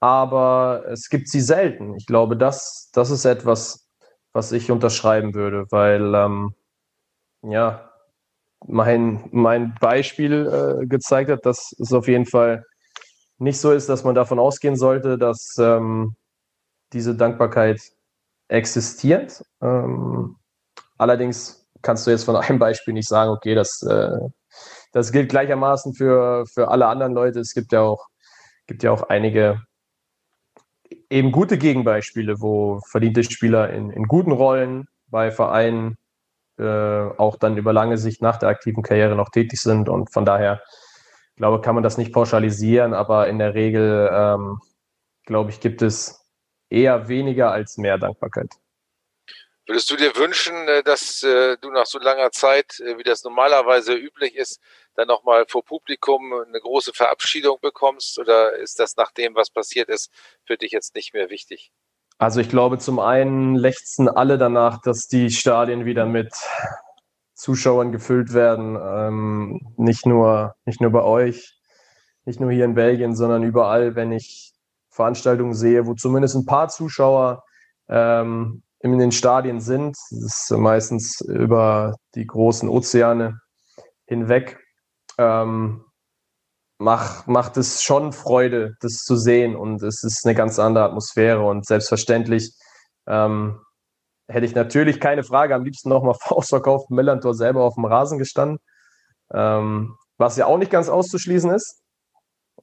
aber es gibt sie selten. Ich glaube, das, das ist etwas, was ich unterschreiben würde, weil ähm, ja, mein, mein Beispiel äh, gezeigt hat, dass es auf jeden Fall nicht so ist, dass man davon ausgehen sollte, dass ähm, diese Dankbarkeit existiert. Ähm, allerdings kannst du jetzt von einem Beispiel nicht sagen, okay, das, äh, das gilt gleichermaßen für, für alle anderen Leute. Es gibt ja auch, gibt ja auch einige eben gute Gegenbeispiele, wo verdiente Spieler in, in guten Rollen bei Vereinen äh, auch dann über lange Sicht nach der aktiven Karriere noch tätig sind. Und von daher, glaube kann man das nicht pauschalisieren, aber in der Regel, ähm, glaube ich, gibt es eher weniger als mehr Dankbarkeit. Würdest du dir wünschen, äh, dass äh, du nach so langer Zeit, wie das normalerweise üblich ist, dann nochmal vor Publikum eine große Verabschiedung bekommst? Oder ist das nach dem, was passiert ist, für dich jetzt nicht mehr wichtig? Also ich glaube, zum einen lechzen alle danach, dass die Stadien wieder mit Zuschauern gefüllt werden. Ähm, nicht, nur, nicht nur bei euch, nicht nur hier in Belgien, sondern überall, wenn ich Veranstaltungen sehe, wo zumindest ein paar Zuschauer ähm, in den Stadien sind. Das ist meistens über die großen Ozeane hinweg. Ähm, mach, macht es schon Freude, das zu sehen. Und es ist eine ganz andere Atmosphäre. Und selbstverständlich ähm, hätte ich natürlich keine Frage, am liebsten nochmal vor ausverkauftem Millantor selber auf dem Rasen gestanden, ähm, was ja auch nicht ganz auszuschließen ist,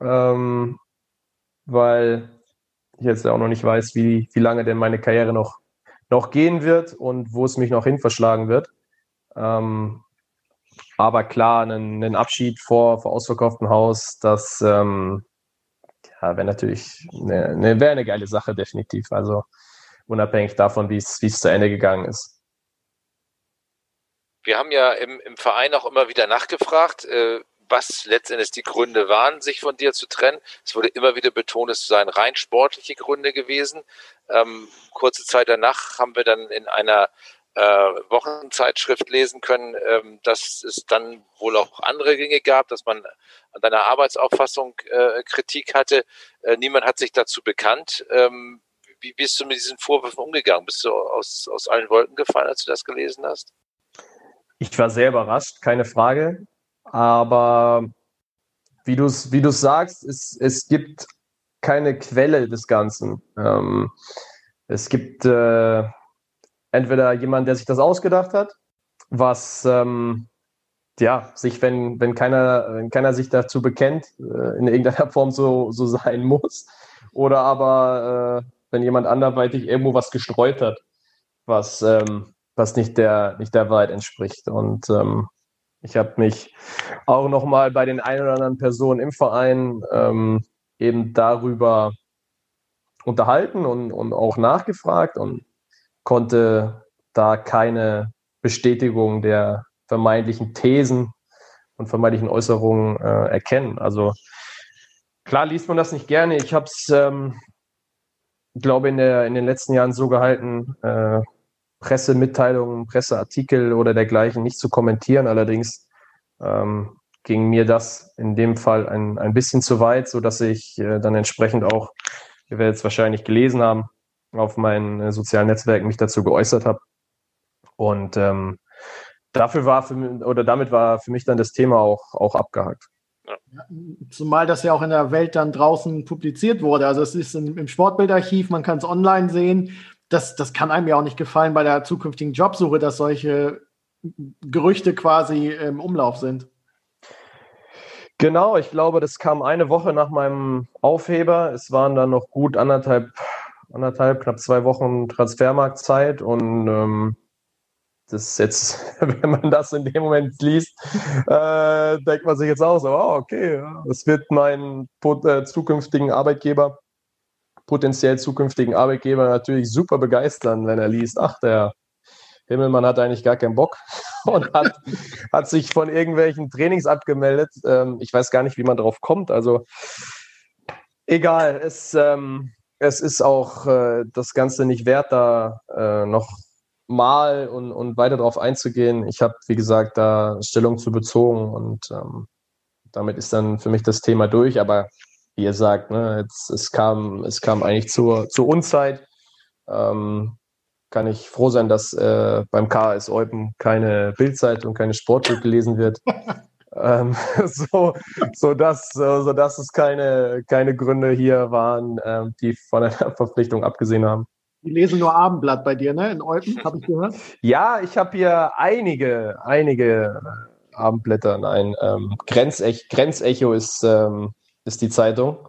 ähm, weil ich jetzt ja auch noch nicht weiß, wie, wie lange denn meine Karriere noch, noch gehen wird und wo es mich noch hin verschlagen wird. Ähm, aber klar, einen, einen Abschied vor, vor ausverkauftem Haus, das ähm, ja, wäre natürlich eine, eine, wär eine geile Sache, definitiv. Also unabhängig davon, wie es zu Ende gegangen ist. Wir haben ja im, im Verein auch immer wieder nachgefragt, äh, was letztendlich die Gründe waren, sich von dir zu trennen. Es wurde immer wieder betont, es seien rein sportliche Gründe gewesen. Ähm, kurze Zeit danach haben wir dann in einer äh, Wochenzeitschrift lesen können, ähm, dass es dann wohl auch andere Dinge gab, dass man an deiner Arbeitsauffassung äh, Kritik hatte. Äh, niemand hat sich dazu bekannt. Ähm, wie bist du mit diesen Vorwürfen umgegangen? Bist du aus, aus allen Wolken gefallen, als du das gelesen hast? Ich war sehr überrascht, keine Frage. Aber wie du es wie sagst, es, es gibt keine Quelle des Ganzen. Ähm, es gibt äh, entweder jemand, der sich das ausgedacht hat, was ähm, ja sich, wenn, wenn keiner, wenn keiner sich dazu bekennt, äh, in irgendeiner Form so, so sein muss, oder aber äh, wenn jemand anderweitig irgendwo was gestreut hat, was, ähm, was nicht der, nicht der Wahrheit entspricht. Und ähm, ich habe mich auch nochmal bei den ein oder anderen Personen im Verein ähm, eben darüber unterhalten und, und auch nachgefragt und konnte da keine Bestätigung der vermeintlichen Thesen und vermeintlichen Äußerungen äh, erkennen. Also klar liest man das nicht gerne. Ich habe es, ähm, glaube in, der, in den letzten Jahren so gehalten, äh, Pressemitteilungen, Presseartikel oder dergleichen nicht zu kommentieren. Allerdings ähm, ging mir das in dem Fall ein, ein bisschen zu weit, sodass ich äh, dann entsprechend auch, wir werden es wahrscheinlich gelesen haben, auf meinen äh, sozialen Netzwerken mich dazu geäußert habe. Und ähm, dafür war für mich, oder damit war für mich dann das Thema auch, auch abgehakt. Ja. Zumal das ja auch in der Welt dann draußen publiziert wurde. Also es ist im Sportbildarchiv, man kann es online sehen. Das, das kann einem ja auch nicht gefallen bei der zukünftigen Jobsuche, dass solche Gerüchte quasi im Umlauf sind. Genau, ich glaube, das kam eine Woche nach meinem Aufheber. Es waren dann noch gut anderthalb anderthalb, knapp zwei Wochen Transfermarktzeit und ähm, das jetzt, wenn man das in dem Moment liest, äh, denkt man sich jetzt auch so, oh, okay, das wird meinen äh, zukünftigen Arbeitgeber potenziell zukünftigen Arbeitgeber natürlich super begeistern, wenn er liest, ach, der Himmelmann hat eigentlich gar keinen Bock und hat, hat sich von irgendwelchen Trainings abgemeldet. Ähm, ich weiß gar nicht, wie man darauf kommt. Also egal, es, ähm, es ist auch äh, das Ganze nicht wert, da äh, noch mal und, und weiter darauf einzugehen. Ich habe, wie gesagt, da Stellung zu bezogen und ähm, damit ist dann für mich das Thema durch. Aber wie ihr sagt, ne, jetzt, es, kam, es kam eigentlich zur, zur Unzeit. Ähm, kann ich froh sein, dass äh, beim KS Eupen keine Bildzeitung, keine Sportbild gelesen wird. ähm, so, so, dass, so dass es keine, keine Gründe hier waren, ähm, die von einer Verpflichtung abgesehen haben. Die lesen nur Abendblatt bei dir, ne? In Eupen, habe ich gehört. Ja, ich habe hier einige, einige Abendblätter. Nein, ähm, Grenzech Grenzecho ist, ähm, ist die Zeitung.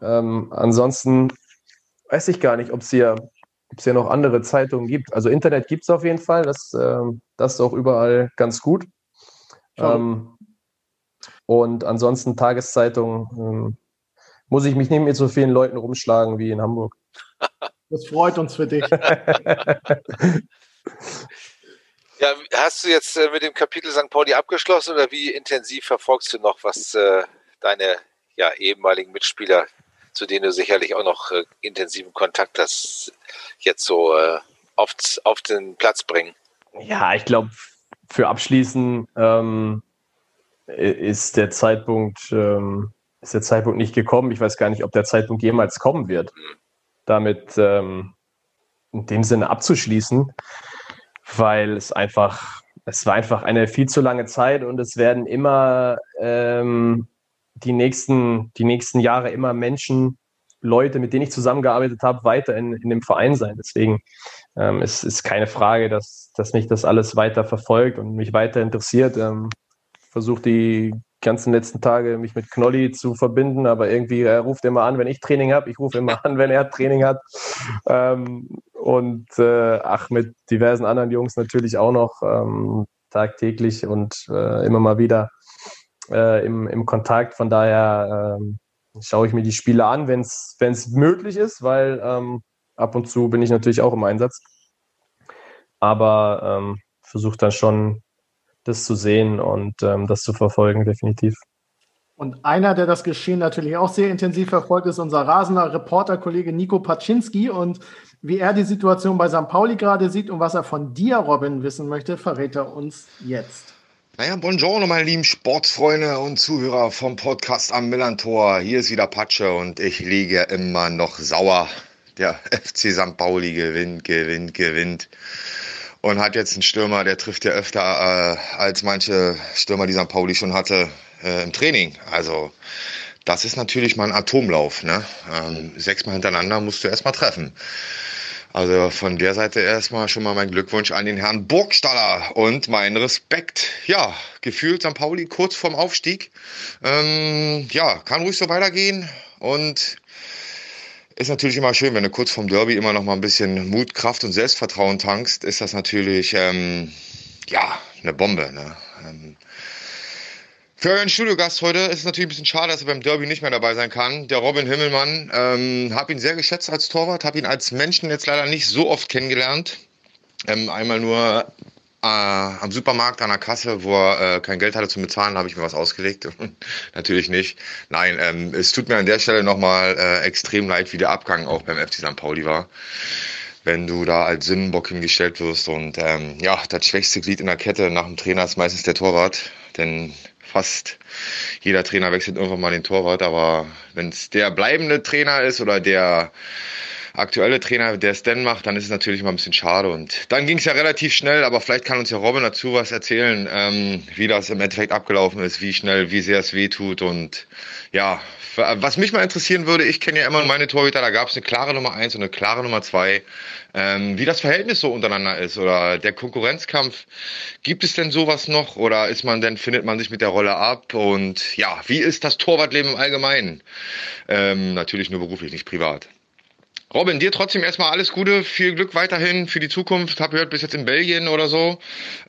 Ähm, ansonsten weiß ich gar nicht, ob es hier ob es ja noch andere Zeitungen gibt. Also Internet gibt es auf jeden Fall, das, ähm, das ist auch überall ganz gut. Ähm, und ansonsten Tageszeitungen ähm, muss ich mich nicht mit so vielen Leuten rumschlagen wie in Hamburg. Das freut uns für dich. ja, hast du jetzt äh, mit dem Kapitel St. Pauli abgeschlossen oder wie intensiv verfolgst du noch, was äh, deine ja, ehemaligen Mitspieler zu denen du sicherlich auch noch äh, intensiven Kontakt hast, jetzt so äh, auf, auf den Platz bringen? Ja, ich glaube, für Abschließen ähm, ist der Zeitpunkt ähm, ist der Zeitpunkt nicht gekommen. Ich weiß gar nicht, ob der Zeitpunkt jemals kommen wird, damit ähm, in dem Sinne abzuschließen, weil es einfach es war einfach eine viel zu lange Zeit und es werden immer ähm, die nächsten, die nächsten Jahre immer Menschen, Leute, mit denen ich zusammengearbeitet habe, weiter in, in dem Verein sein. Deswegen ähm, es ist keine Frage, dass, dass mich das alles weiter verfolgt und mich weiter interessiert. Ähm, Versuche die ganzen letzten Tage mich mit Knolli zu verbinden, aber irgendwie er ruft immer an, wenn ich Training habe. Ich rufe immer an, wenn er Training hat. Ähm, und äh, ach, mit diversen anderen Jungs natürlich auch noch ähm, tagtäglich und äh, immer mal wieder äh, im, im Kontakt. Von daher ähm, schaue ich mir die Spiele an, wenn es möglich ist, weil ähm, ab und zu bin ich natürlich auch im Einsatz. Aber ähm, versuche dann schon, das zu sehen und ähm, das zu verfolgen, definitiv. Und einer, der das Geschehen natürlich auch sehr intensiv verfolgt, ist unser rasender Reporterkollege Nico Paczynski. Und wie er die Situation bei St. Pauli gerade sieht und was er von dir, Robin, wissen möchte, verrät er uns jetzt. Naja, buongiorno, meine lieben Sportsfreunde und Zuhörer vom Podcast am Millantor. Hier ist wieder Patsche und ich liege immer noch sauer. Der FC St. Pauli gewinnt, gewinnt, gewinnt. Und hat jetzt einen Stürmer, der trifft ja öfter äh, als manche Stürmer, die St. Pauli schon hatte äh, im Training. Also das ist natürlich mal ein Atomlauf. Ne? Ähm, sechsmal hintereinander musst du erstmal treffen. Also von der Seite erstmal schon mal mein Glückwunsch an den Herrn Burgstaller und mein Respekt. Ja, gefühlt St. Pauli kurz vorm Aufstieg. Ähm, ja, kann ruhig so weitergehen und ist natürlich immer schön, wenn du kurz vorm Derby immer noch mal ein bisschen Mut, Kraft und Selbstvertrauen tankst, ist das natürlich ähm, ja eine Bombe. Ne? Ähm, für euren Studiogast heute ist es natürlich ein bisschen schade, dass er beim Derby nicht mehr dabei sein kann. Der Robin Himmelmann. Ähm, habe ihn sehr geschätzt als Torwart, habe ihn als Menschen jetzt leider nicht so oft kennengelernt. Ähm, einmal nur äh, am Supermarkt an der Kasse, wo er äh, kein Geld hatte zum Bezahlen, habe ich mir was ausgelegt. Natürlich nicht. Nein, ähm, es tut mir an der Stelle nochmal äh, extrem leid, wie der Abgang auch beim FC St. Pauli war. Wenn du da als Sündenbock hingestellt wirst und ähm, ja, das schwächste Glied in der Kette nach dem Trainer ist meistens der Torwart. Denn fast jeder Trainer wechselt irgendwann mal den Torwart, aber wenn es der bleibende Trainer ist oder der aktuelle Trainer, der es denn macht, dann ist es natürlich mal ein bisschen schade. Und dann ging es ja relativ schnell, aber vielleicht kann uns ja Robin dazu was erzählen, ähm, wie das im Endeffekt abgelaufen ist, wie schnell, wie sehr es weh tut. Und ja, was mich mal interessieren würde, ich kenne ja immer meine Torhüter, da gab es eine klare Nummer eins und eine klare Nummer zwei. Ähm, wie das Verhältnis so untereinander ist oder der Konkurrenzkampf. Gibt es denn sowas noch oder ist man denn, findet man sich mit der Rolle ab? Und ja, wie ist das Torwartleben im Allgemeinen? Ähm, natürlich nur beruflich, nicht privat. Robin, dir trotzdem erstmal alles Gute, viel Glück weiterhin für die Zukunft. Hab gehört, bis jetzt in Belgien oder so.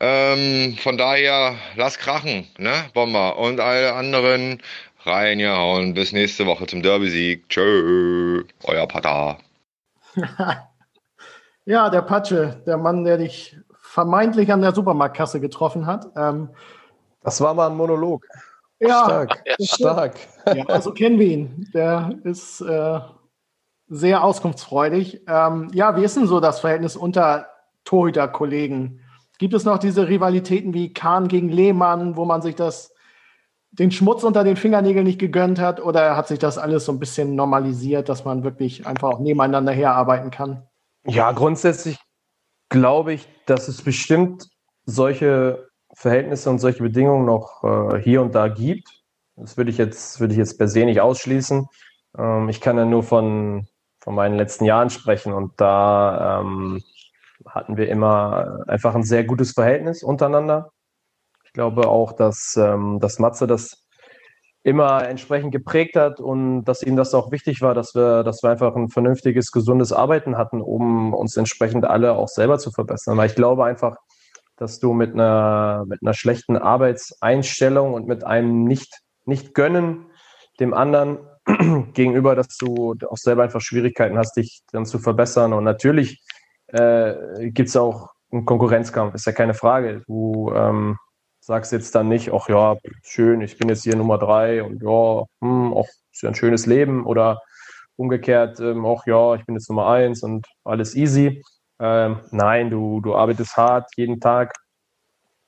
Ähm, von daher, lass krachen, ne, Bomber. Und alle anderen Reingehauen. Bis nächste Woche zum Derby-Sieg. Tschö. Euer Pata. ja, der Patsche, der Mann, der dich vermeintlich an der Supermarktkasse getroffen hat. Ähm, das war mal ein Monolog. Ja, stark. stark. Ja, also kennen wir ihn. Der ist äh, sehr auskunftsfreudig. Ähm, ja, wie ist denn so das Verhältnis unter Torhüter-Kollegen? Gibt es noch diese Rivalitäten wie Kahn gegen Lehmann, wo man sich das den Schmutz unter den Fingernägeln nicht gegönnt hat oder hat sich das alles so ein bisschen normalisiert, dass man wirklich einfach auch nebeneinander herarbeiten kann? Ja, grundsätzlich glaube ich, dass es bestimmt solche Verhältnisse und solche Bedingungen noch äh, hier und da gibt. Das würde ich jetzt, würde ich jetzt per se nicht ausschließen. Ähm, ich kann ja nur von, von meinen letzten Jahren sprechen und da ähm, hatten wir immer einfach ein sehr gutes Verhältnis untereinander. Ich glaube auch, dass, ähm, dass Matze das immer entsprechend geprägt hat und dass ihm das auch wichtig war, dass wir, dass wir einfach ein vernünftiges, gesundes Arbeiten hatten, um uns entsprechend alle auch selber zu verbessern. Weil ich glaube einfach, dass du mit einer, mit einer schlechten Arbeitseinstellung und mit einem nicht, nicht gönnen dem anderen gegenüber, dass du auch selber einfach Schwierigkeiten hast, dich dann zu verbessern. Und natürlich äh, gibt es auch einen Konkurrenzkampf, ist ja keine Frage. Du ähm, sagst jetzt dann nicht, ach ja, schön, ich bin jetzt hier Nummer drei und ja, hm, auch ist ja ein schönes Leben oder umgekehrt, ähm, ach ja, ich bin jetzt Nummer eins und alles easy. Ähm, nein, du, du arbeitest hart jeden Tag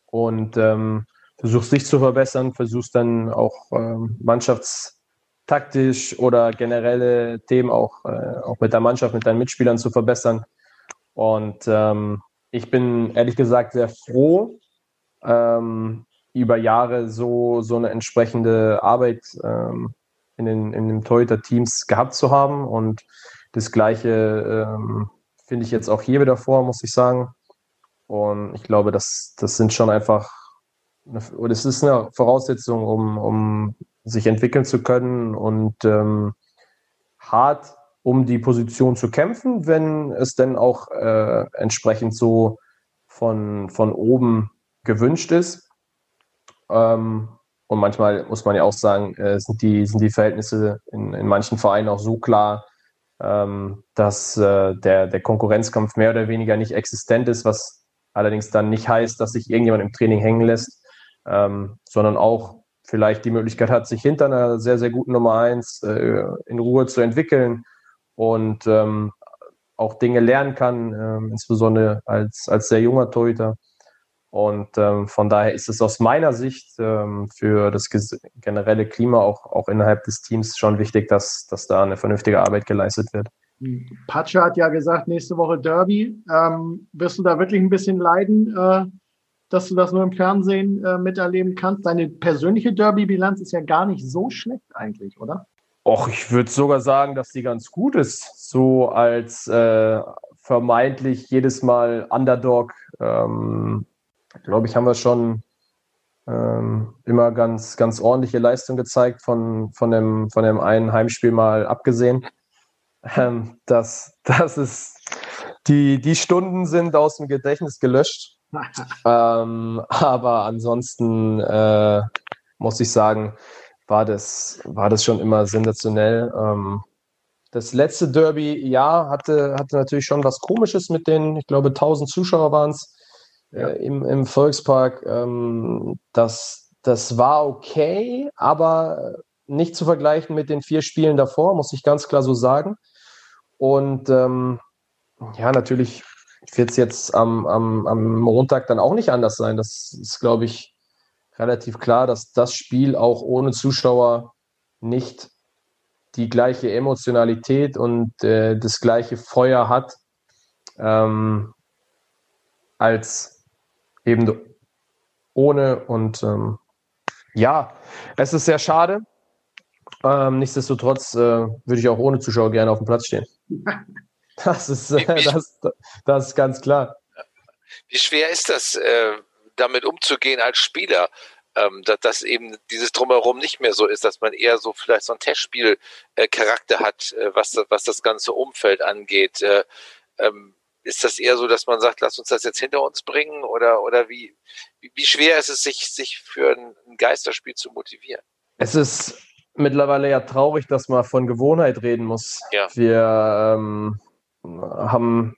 und ähm, versuchst dich zu verbessern, versuchst dann auch ähm, mannschaftstaktisch oder generelle Themen auch, äh, auch mit der Mannschaft, mit deinen Mitspielern zu verbessern. Und ähm, ich bin ehrlich gesagt sehr froh, ähm, über Jahre so, so eine entsprechende Arbeit ähm, in den, in den Torhüter-Teams gehabt zu haben. Und das Gleiche ähm, finde ich jetzt auch hier wieder vor, muss ich sagen. Und ich glaube, das, das sind schon einfach, eine, das ist eine Voraussetzung, um, um sich entwickeln zu können und ähm, hart um die Position zu kämpfen, wenn es denn auch äh, entsprechend so von, von oben gewünscht ist. Ähm, und manchmal muss man ja auch sagen, äh, sind, die, sind die Verhältnisse in, in manchen Vereinen auch so klar, ähm, dass äh, der, der Konkurrenzkampf mehr oder weniger nicht existent ist, was allerdings dann nicht heißt, dass sich irgendjemand im Training hängen lässt, ähm, sondern auch vielleicht die Möglichkeit hat, sich hinter einer sehr, sehr guten Nummer eins äh, in Ruhe zu entwickeln und ähm, auch Dinge lernen kann, äh, insbesondere als, als sehr junger Torhüter. Und ähm, von daher ist es aus meiner Sicht ähm, für das generelle Klima auch, auch innerhalb des Teams schon wichtig, dass, dass da eine vernünftige Arbeit geleistet wird. Patsche hat ja gesagt, nächste Woche Derby. Ähm, wirst du da wirklich ein bisschen leiden, äh, dass du das nur im Fernsehen äh, miterleben kannst? Deine persönliche Derby-Bilanz ist ja gar nicht so schlecht eigentlich, oder? Och, ich würde sogar sagen, dass die ganz gut ist. So als äh, vermeintlich jedes Mal Underdog ähm, glaube ich, haben wir schon ähm, immer ganz, ganz ordentliche Leistung gezeigt, von, von, dem, von dem einen Heimspiel mal abgesehen. Ähm, das, das ist, die, die Stunden sind aus dem Gedächtnis gelöscht. ähm, aber ansonsten äh, muss ich sagen, war das, war das schon immer sensationell. Ähm, das letzte Derby, ja, hatte, hatte natürlich schon was Komisches mit den, ich glaube, 1000 Zuschauer waren es ja. äh, im, im Volkspark. Ähm, das, das war okay, aber nicht zu vergleichen mit den vier Spielen davor, muss ich ganz klar so sagen. Und ähm, ja, natürlich wird es jetzt am, am, am Montag dann auch nicht anders sein. Das ist, glaube ich, relativ klar, dass das Spiel auch ohne Zuschauer nicht die gleiche Emotionalität und äh, das gleiche Feuer hat ähm, als eben ohne. Und ähm, ja, es ist sehr schade. Ähm, nichtsdestotrotz äh, würde ich auch ohne Zuschauer gerne auf dem Platz stehen. Das ist, äh, das, das ist ganz klar. Wie schwer ist das, äh, damit umzugehen als Spieler? Ähm, dass, dass, eben dieses Drumherum nicht mehr so ist, dass man eher so vielleicht so ein Testspiel-Charakter hat, äh, was, was das ganze Umfeld angeht. Äh, ähm, ist das eher so, dass man sagt, lass uns das jetzt hinter uns bringen? Oder, oder wie, wie, wie schwer ist es, sich, sich für ein, Geisterspiel zu motivieren? Es ist mittlerweile ja traurig, dass man von Gewohnheit reden muss. Ja. Wir ähm, haben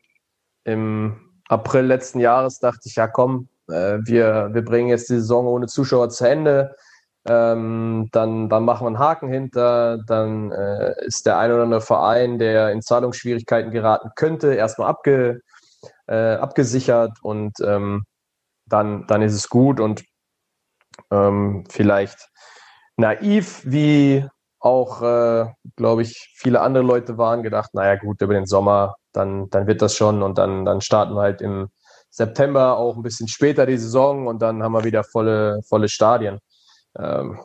im April letzten Jahres dachte ich, ja komm, äh, wir, wir bringen jetzt die Saison ohne Zuschauer zu Ende. Ähm, dann, dann machen wir einen Haken hinter, dann äh, ist der ein oder andere Verein, der in Zahlungsschwierigkeiten geraten könnte, erstmal abge, äh, abgesichert und ähm, dann, dann ist es gut und ähm, vielleicht naiv, wie auch, äh, glaube ich, viele andere Leute waren, gedacht, naja gut, über den Sommer, dann, dann wird das schon und dann, dann starten wir halt im September auch ein bisschen später die Saison und dann haben wir wieder volle, volle Stadien. Ähm,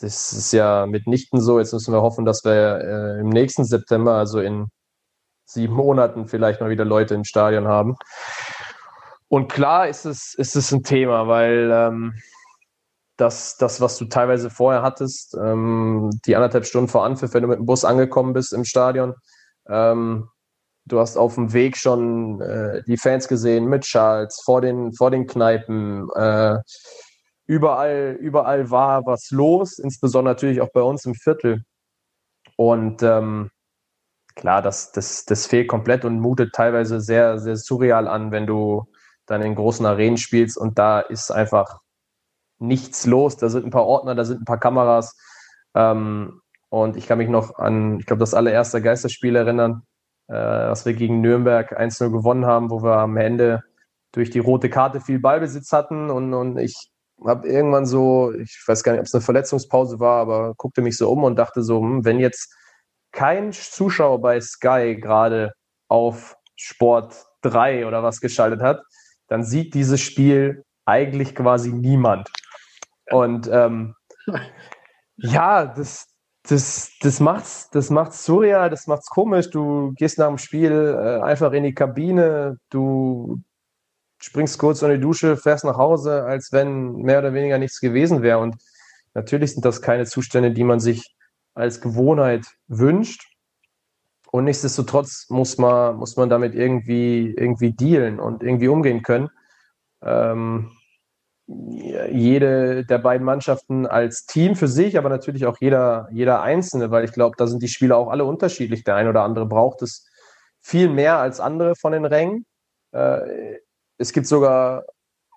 das ist ja mitnichten so. Jetzt müssen wir hoffen, dass wir äh, im nächsten September, also in sieben Monaten, vielleicht mal wieder Leute im Stadion haben. Und klar ist es, ist es ein Thema, weil ähm, das, das, was du teilweise vorher hattest, ähm, die anderthalb Stunden vor Anpfiff, wenn du mit dem Bus angekommen bist im Stadion, ähm, du hast auf dem Weg schon äh, die Fans gesehen mit Charles vor den, vor den Kneipen. Äh, überall, überall war was los, insbesondere natürlich auch bei uns im Viertel. Und ähm, klar, das, das, das fehlt komplett und mutet teilweise sehr, sehr surreal an, wenn du dann in großen Arenen spielst und da ist einfach nichts los. Da sind ein paar Ordner, da sind ein paar Kameras. Ähm, und ich kann mich noch an, ich glaube, das allererste Geisterspiel erinnern, äh, was wir gegen Nürnberg 1-0 gewonnen haben, wo wir am Ende durch die rote Karte viel Ballbesitz hatten und, und ich habe irgendwann so, ich weiß gar nicht, ob es eine Verletzungspause war, aber guckte mich so um und dachte so, hm, wenn jetzt kein Zuschauer bei Sky gerade auf Sport 3 oder was geschaltet hat, dann sieht dieses Spiel eigentlich quasi niemand. Und ähm, ja, das, das, das macht's, das macht's surreal, das macht's komisch. Du gehst nach dem Spiel äh, einfach in die Kabine, du springst kurz unter die Dusche, fährst nach Hause, als wenn mehr oder weniger nichts gewesen wäre. Und natürlich sind das keine Zustände, die man sich als Gewohnheit wünscht. Und nichtsdestotrotz muss man, muss man damit irgendwie, irgendwie dealen und irgendwie umgehen können. Ähm, jede der beiden Mannschaften als Team für sich, aber natürlich auch jeder, jeder Einzelne, weil ich glaube, da sind die Spieler auch alle unterschiedlich. Der eine oder andere braucht es viel mehr als andere von den Rängen. Äh, es gibt sogar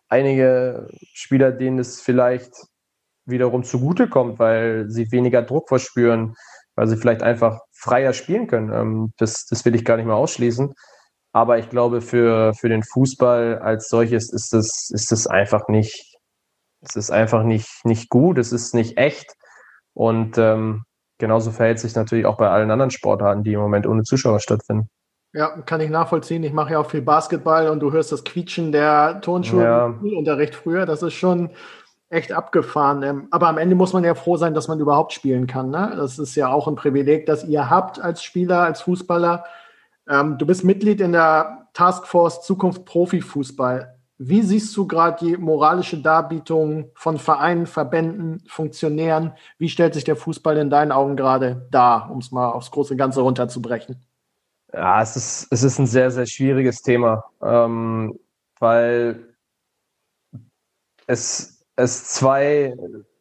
einige Spieler, denen es vielleicht wiederum zugutekommt, weil sie weniger Druck verspüren, weil sie vielleicht einfach freier spielen können. Ähm, das, das will ich gar nicht mehr ausschließen. Aber ich glaube, für, für den Fußball als solches ist es, ist es einfach nicht, es ist einfach nicht, nicht gut, es ist nicht echt. Und ähm, genauso verhält sich natürlich auch bei allen anderen Sportarten, die im Moment ohne Zuschauer stattfinden. Ja, kann ich nachvollziehen. Ich mache ja auch viel Basketball und du hörst das Quietschen der Turnschuhe ja. im Unterricht früher. Das ist schon echt abgefahren. Ähm, aber am Ende muss man ja froh sein, dass man überhaupt spielen kann. Ne? Das ist ja auch ein Privileg, das ihr habt als Spieler, als Fußballer. Ähm, du bist Mitglied in der Taskforce Zukunft Profifußball. Wie siehst du gerade die moralische Darbietung von Vereinen, Verbänden, Funktionären? Wie stellt sich der Fußball in deinen Augen gerade dar, um es mal aufs große Ganze runterzubrechen? Ja, es ist, es ist ein sehr, sehr schwieriges Thema, ähm, weil es, es zwei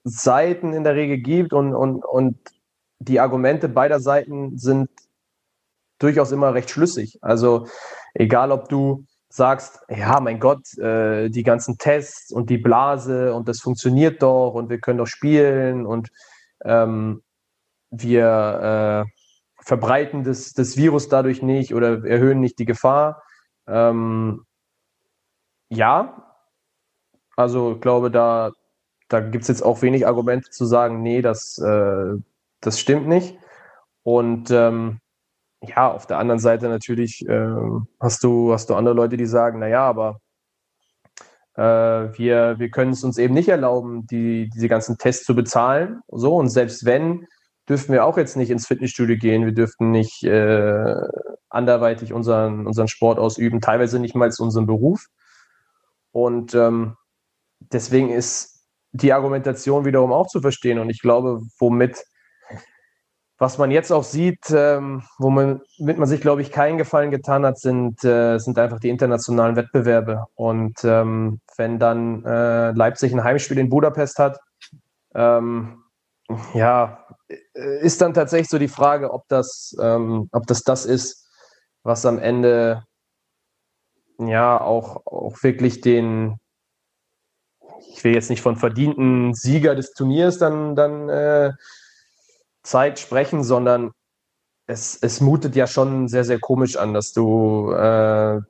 Seiten in der Regel gibt und, und, und die Argumente beider Seiten sind durchaus immer recht schlüssig. Also egal, ob du sagst, ja, mein Gott, äh, die ganzen Tests und die Blase und das funktioniert doch und wir können doch spielen und ähm, wir äh, verbreiten das, das Virus dadurch nicht oder erhöhen nicht die Gefahr. Ähm, ja, also ich glaube, da, da gibt es jetzt auch wenig Argumente zu sagen, nee, das, äh, das stimmt nicht. Und ähm, ja, auf der anderen Seite natürlich äh, hast, du, hast du andere Leute, die sagen, naja, aber äh, wir, wir können es uns eben nicht erlauben, die, diese ganzen Tests zu bezahlen. So, und selbst wenn, dürfen wir auch jetzt nicht ins Fitnessstudio gehen, wir dürften nicht äh, anderweitig unseren, unseren Sport ausüben, teilweise nicht mal als unseren Beruf. Und ähm, deswegen ist die Argumentation wiederum auch zu verstehen. Und ich glaube, womit was man jetzt auch sieht, ähm, womit man sich, glaube ich, keinen Gefallen getan hat, sind, äh, sind einfach die internationalen Wettbewerbe. Und ähm, wenn dann äh, Leipzig ein Heimspiel in Budapest hat, ähm, ja, ist dann tatsächlich so die Frage, ob das, ähm, ob das das ist, was am Ende ja auch, auch wirklich den, ich will jetzt nicht von verdienten Sieger des Turniers dann, dann äh, Zeit sprechen, sondern es, es mutet ja schon sehr, sehr komisch an, dass du äh, eine,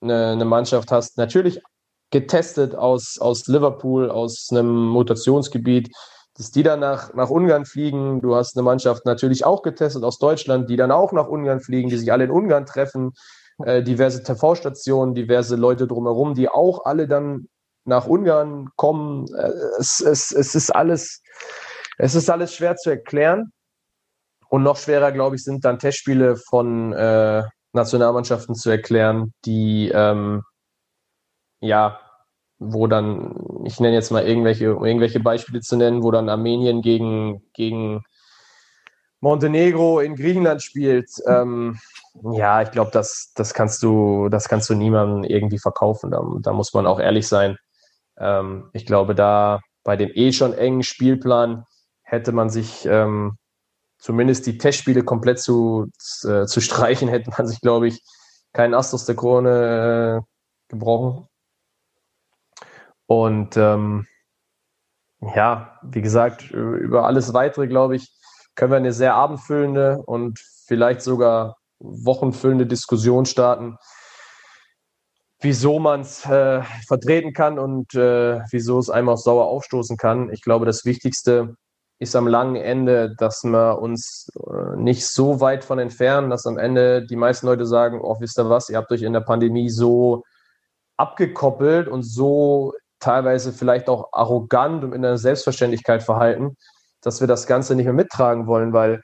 eine Mannschaft hast, natürlich getestet aus, aus Liverpool, aus einem Mutationsgebiet, dass die dann nach, nach Ungarn fliegen. Du hast eine Mannschaft natürlich auch getestet aus Deutschland, die dann auch nach Ungarn fliegen, die sich alle in Ungarn treffen. Äh, diverse TV-Stationen, diverse Leute drumherum, die auch alle dann nach Ungarn kommen. Äh, es, es, es, ist alles, es ist alles schwer zu erklären. Und noch schwerer, glaube ich, sind dann Testspiele von äh, Nationalmannschaften zu erklären, die ähm, ja, wo dann, ich nenne jetzt mal irgendwelche, irgendwelche Beispiele zu nennen, wo dann Armenien gegen, gegen Montenegro in Griechenland spielt. Ähm, ja, ich glaube, das, das kannst du, das kannst du niemandem irgendwie verkaufen. Da, da muss man auch ehrlich sein. Ähm, ich glaube, da bei dem eh schon engen Spielplan hätte man sich ähm, zumindest die Testspiele komplett zu, äh, zu streichen, hätte man sich, glaube ich, keinen Ast aus der Krone äh, gebrochen. Und ähm, ja, wie gesagt, über alles weitere, glaube ich, können wir eine sehr abendfüllende und vielleicht sogar wochenfüllende Diskussion starten, wieso man es äh, vertreten kann und äh, wieso es einem auch sauer aufstoßen kann. Ich glaube, das Wichtigste ist am langen Ende, dass wir uns äh, nicht so weit von entfernen, dass am Ende die meisten Leute sagen, oh, wisst ihr was, ihr habt euch in der Pandemie so abgekoppelt und so teilweise vielleicht auch arrogant und in der Selbstverständlichkeit verhalten, dass wir das Ganze nicht mehr mittragen wollen, weil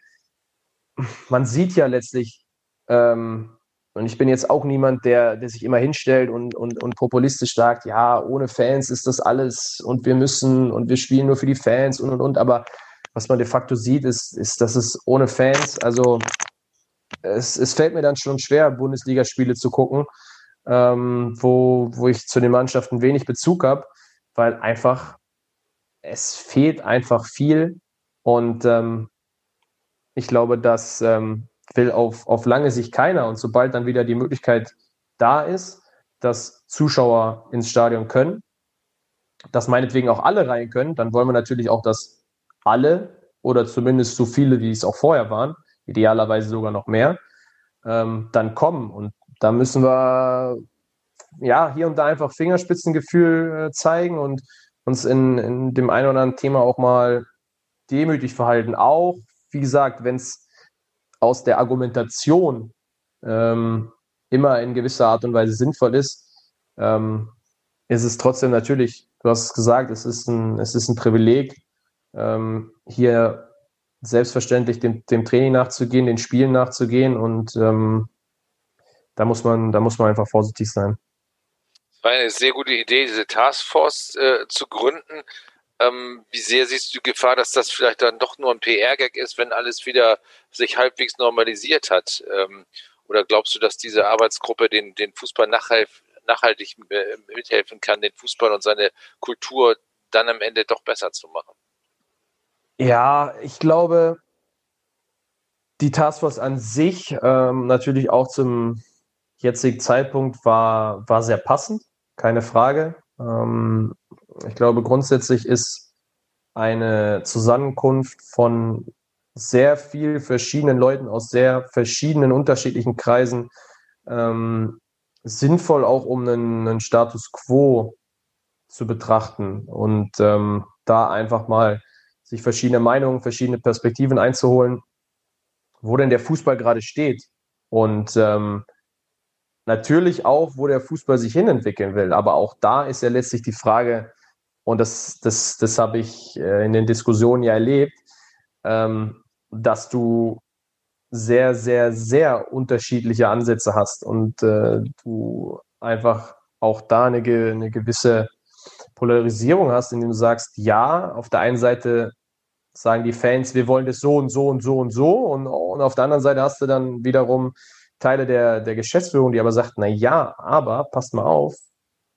man sieht ja letztlich, ähm, und ich bin jetzt auch niemand, der, der sich immer hinstellt und, und, und populistisch sagt, ja, ohne Fans ist das alles und wir müssen und wir spielen nur für die Fans und und und. Aber was man de facto sieht, ist, ist dass es ohne Fans, also es, es fällt mir dann schon schwer, Bundesligaspiele zu gucken, ähm, wo, wo ich zu den Mannschaften wenig Bezug habe, weil einfach es fehlt einfach viel und ähm, ich glaube, das ähm, will auf, auf lange Sicht keiner. Und sobald dann wieder die Möglichkeit da ist, dass Zuschauer ins Stadion können, dass meinetwegen auch alle rein können, dann wollen wir natürlich auch, dass alle oder zumindest so viele, wie es auch vorher waren, idealerweise sogar noch mehr, ähm, dann kommen. Und da müssen wir ja hier und da einfach Fingerspitzengefühl äh, zeigen und uns in, in dem einen oder anderen Thema auch mal demütig verhalten. Auch, wie gesagt, wenn es aus der Argumentation ähm, immer in gewisser Art und Weise sinnvoll ist, ähm, ist es trotzdem natürlich, du hast es gesagt, es ist ein, es ist ein Privileg, ähm, hier selbstverständlich dem, dem Training nachzugehen, den Spielen nachzugehen und ähm, da muss man, da muss man einfach vorsichtig sein. Es war eine sehr gute Idee, diese Taskforce äh, zu gründen. Ähm, wie sehr siehst du die Gefahr, dass das vielleicht dann doch nur ein PR-Gag ist, wenn alles wieder sich halbwegs normalisiert hat? Ähm, oder glaubst du, dass diese Arbeitsgruppe den, den Fußball nachhaltig, nachhaltig äh, mithelfen kann, den Fußball und seine Kultur dann am Ende doch besser zu machen? Ja, ich glaube, die Taskforce an sich ähm, natürlich auch zum jetzigen Zeitpunkt war, war sehr passend, keine Frage. Ähm, ich glaube, grundsätzlich ist eine Zusammenkunft von sehr viel verschiedenen Leuten aus sehr verschiedenen unterschiedlichen Kreisen ähm, sinnvoll, auch um einen, einen, Status quo zu betrachten und ähm, da einfach mal sich verschiedene Meinungen, verschiedene Perspektiven einzuholen, wo denn der Fußball gerade steht. Und ähm, natürlich auch, wo der Fußball sich hinentwickeln will. Aber auch da ist ja letztlich die Frage, und das, das, das habe ich äh, in den Diskussionen ja erlebt, ähm, dass du sehr, sehr, sehr unterschiedliche Ansätze hast und äh, du einfach auch da eine, eine gewisse Polarisierung hast, indem du sagst, ja, auf der einen Seite sagen die Fans, wir wollen das so und so und so und so und, und auf der anderen Seite hast du dann wiederum Teile der, der Geschäftsführung, die aber sagt, na ja, aber passt mal auf,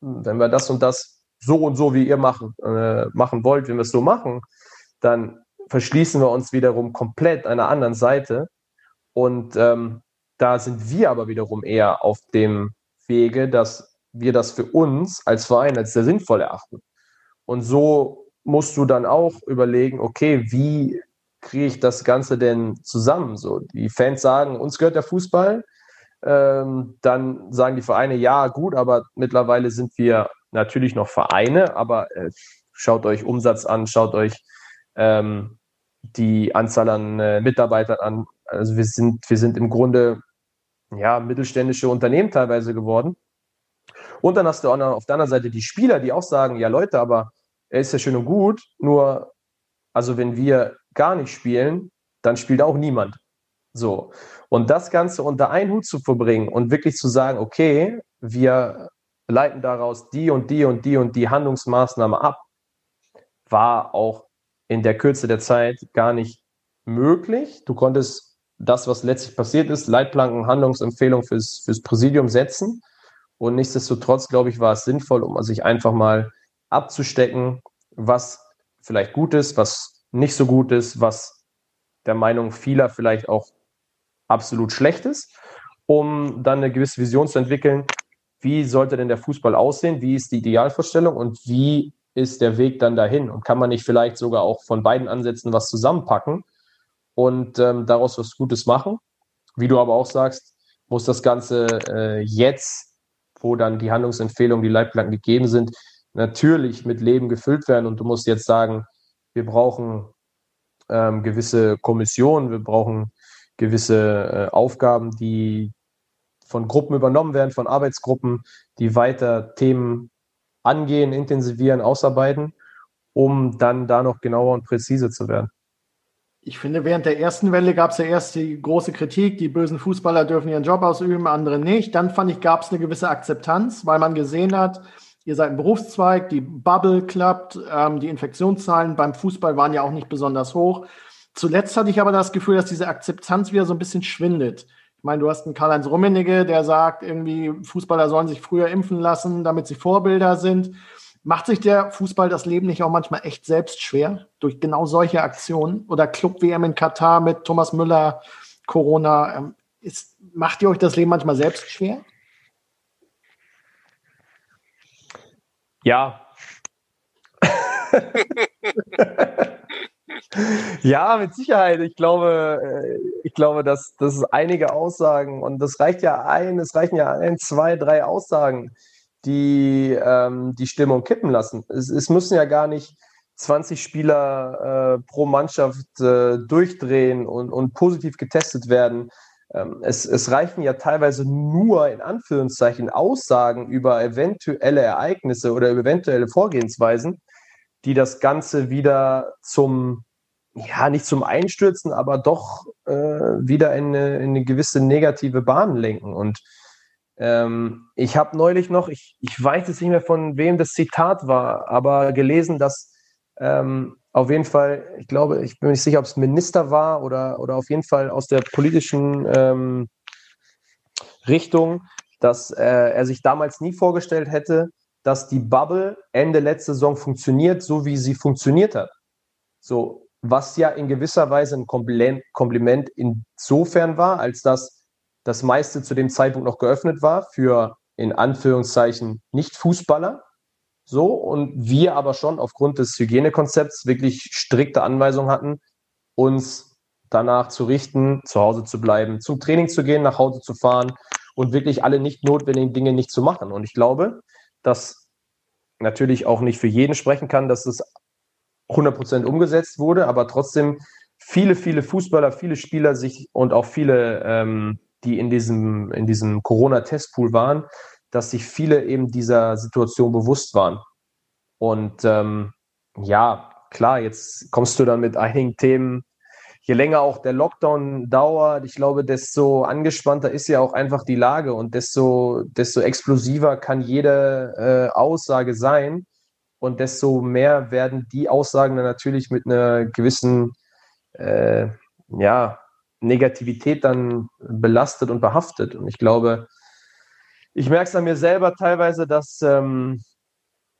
wenn wir das und das so und so, wie ihr machen, äh, machen wollt, wenn wir es so machen, dann verschließen wir uns wiederum komplett einer anderen Seite. Und ähm, da sind wir aber wiederum eher auf dem Wege, dass wir das für uns als Verein als sehr sinnvoll erachten. Und so musst du dann auch überlegen, okay, wie kriege ich das Ganze denn zusammen? So, die Fans sagen, uns gehört der Fußball. Ähm, dann sagen die Vereine, ja, gut, aber mittlerweile sind wir natürlich noch Vereine, aber äh, schaut euch Umsatz an, schaut euch ähm, die Anzahl an äh, Mitarbeitern an. Also wir sind, wir sind im Grunde ja, mittelständische Unternehmen teilweise geworden. Und dann hast du auch noch auf der anderen Seite die Spieler, die auch sagen, ja Leute, aber er ist ja schön und gut, nur, also wenn wir gar nicht spielen, dann spielt auch niemand. So. Und das Ganze unter einen Hut zu verbringen und wirklich zu sagen, okay, wir leiten daraus die und die und die und die Handlungsmaßnahme ab, war auch in der Kürze der Zeit gar nicht möglich. Du konntest das, was letztlich passiert ist, Leitplanken, Handlungsempfehlungen fürs, fürs Präsidium setzen. Und nichtsdestotrotz, glaube ich, war es sinnvoll, um sich einfach mal abzustecken, was vielleicht gut ist, was nicht so gut ist, was der Meinung vieler vielleicht auch absolut schlecht ist, um dann eine gewisse Vision zu entwickeln, wie sollte denn der Fußball aussehen, wie ist die Idealvorstellung und wie ist der Weg dann dahin und kann man nicht vielleicht sogar auch von beiden Ansätzen was zusammenpacken und ähm, daraus was Gutes machen. Wie du aber auch sagst, muss das Ganze äh, jetzt, wo dann die Handlungsempfehlungen, die Leitplanken gegeben sind, natürlich mit Leben gefüllt werden und du musst jetzt sagen, wir brauchen ähm, gewisse Kommissionen, wir brauchen gewisse äh, Aufgaben, die von Gruppen übernommen werden, von Arbeitsgruppen, die weiter Themen angehen, intensivieren, ausarbeiten, um dann da noch genauer und präzise zu werden. Ich finde, während der ersten Welle gab es ja erst die große Kritik, die bösen Fußballer dürfen ihren Job ausüben, andere nicht. Dann fand ich, gab es eine gewisse Akzeptanz, weil man gesehen hat, ihr seid ein Berufszweig, die Bubble klappt, ähm, die Infektionszahlen beim Fußball waren ja auch nicht besonders hoch. Zuletzt hatte ich aber das Gefühl, dass diese Akzeptanz wieder so ein bisschen schwindet. Ich meine, du hast einen Karl-Heinz Rummenigge, der sagt, irgendwie Fußballer sollen sich früher impfen lassen, damit sie Vorbilder sind. Macht sich der Fußball das Leben nicht auch manchmal echt selbst schwer durch genau solche Aktionen? Oder Club-WM in Katar mit Thomas Müller, Corona. Ähm, ist, macht ihr euch das Leben manchmal selbst schwer? Ja. ja, mit Sicherheit. Ich glaube, äh, ich glaube, dass das einige Aussagen und das reicht ja ein, es reichen ja ein, zwei, drei Aussagen, die ähm, die Stimmung kippen lassen. Es, es, müssen ja gar nicht 20 Spieler äh, pro Mannschaft äh, durchdrehen und, und positiv getestet werden. Ähm, es, es reichen ja teilweise nur in Anführungszeichen Aussagen über eventuelle Ereignisse oder eventuelle Vorgehensweisen, die das Ganze wieder zum ja, nicht zum Einstürzen, aber doch äh, wieder in eine, in eine, gewisse negative Bahn lenken. Und ähm, ich habe neulich noch, ich, ich weiß jetzt nicht mehr von wem das Zitat war, aber gelesen, dass ähm, auf jeden Fall, ich glaube, ich bin nicht sicher, ob es Minister war oder, oder auf jeden Fall aus der politischen ähm, Richtung, dass äh, er sich damals nie vorgestellt hätte, dass die Bubble Ende letzte Saison funktioniert, so wie sie funktioniert hat. So, was ja in gewisser Weise ein Kompliment insofern war, als dass das meiste zu dem Zeitpunkt noch geöffnet war für in Anführungszeichen Nicht-Fußballer. So, und wir aber schon aufgrund des Hygienekonzepts wirklich strikte Anweisungen hatten, uns danach zu richten, zu Hause zu bleiben, zum Training zu gehen, nach Hause zu fahren und wirklich alle nicht notwendigen Dinge nicht zu machen. Und ich glaube, dass natürlich auch nicht für jeden sprechen kann, dass es 100% umgesetzt wurde, aber trotzdem viele, viele Fußballer, viele Spieler sich und auch viele, ähm, die in diesem, in diesem Corona-Testpool waren, dass sich viele eben dieser Situation bewusst waren. Und ähm, ja, klar, jetzt kommst du dann mit einigen Themen, je länger auch der Lockdown dauert, ich glaube, desto angespannter ist ja auch einfach die Lage und desto, desto explosiver kann jede äh, Aussage sein. Und desto mehr werden die Aussagen dann natürlich mit einer gewissen äh, ja, Negativität dann belastet und behaftet. Und ich glaube, ich merke es an mir selber teilweise, dass ähm,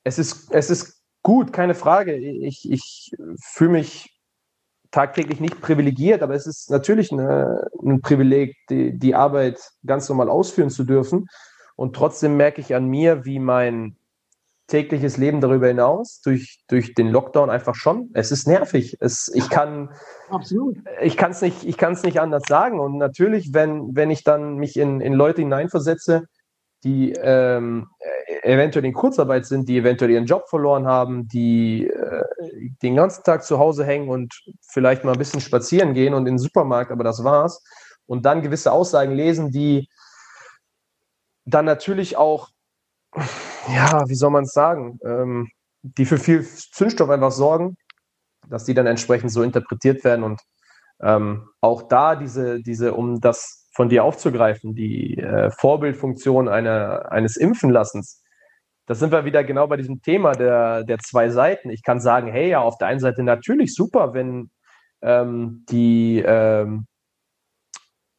es, ist, es ist gut, keine Frage. Ich, ich fühle mich tagtäglich nicht privilegiert, aber es ist natürlich eine, ein Privileg, die, die Arbeit ganz normal ausführen zu dürfen. Und trotzdem merke ich an mir, wie mein tägliches Leben darüber hinaus durch, durch den Lockdown einfach schon. Es ist nervig. Es, ich kann Absolut. ich kann es nicht, ich kann es nicht anders sagen. Und natürlich, wenn, wenn ich dann mich in, in Leute hineinversetze, die ähm, eventuell in Kurzarbeit sind, die eventuell ihren Job verloren haben, die äh, den ganzen Tag zu Hause hängen und vielleicht mal ein bisschen spazieren gehen und in den Supermarkt, aber das war's. Und dann gewisse Aussagen lesen, die dann natürlich auch, ja, wie soll man es sagen, ähm, die für viel Zündstoff einfach sorgen, dass die dann entsprechend so interpretiert werden und ähm, auch da diese, diese, um das von dir aufzugreifen, die äh, Vorbildfunktion einer, eines Impfenlassens, da sind wir wieder genau bei diesem Thema der, der zwei Seiten. Ich kann sagen, hey, ja, auf der einen Seite natürlich super, wenn ähm, die, ähm,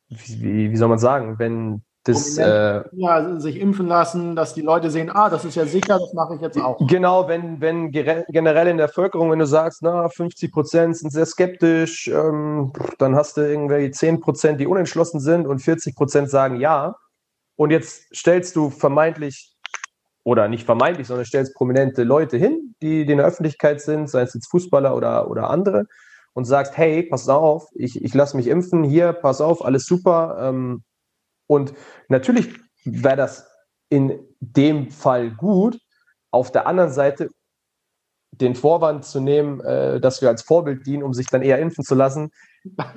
wie, wie soll man sagen, wenn das, äh, ja, sich impfen lassen, dass die Leute sehen, ah, das ist ja sicher, das mache ich jetzt auch. Genau, wenn, wenn generell in der Bevölkerung, wenn du sagst, na, 50 Prozent sind sehr skeptisch, ähm, dann hast du irgendwie 10 Prozent, die unentschlossen sind und 40 Prozent sagen ja. Und jetzt stellst du vermeintlich, oder nicht vermeintlich, sondern stellst prominente Leute hin, die, die in der Öffentlichkeit sind, sei es jetzt Fußballer oder, oder andere, und sagst, hey, pass auf, ich, ich lasse mich impfen, hier, pass auf, alles super, ähm, und natürlich wäre das in dem Fall gut. Auf der anderen Seite den Vorwand zu nehmen, äh, dass wir als Vorbild dienen, um sich dann eher impfen zu lassen,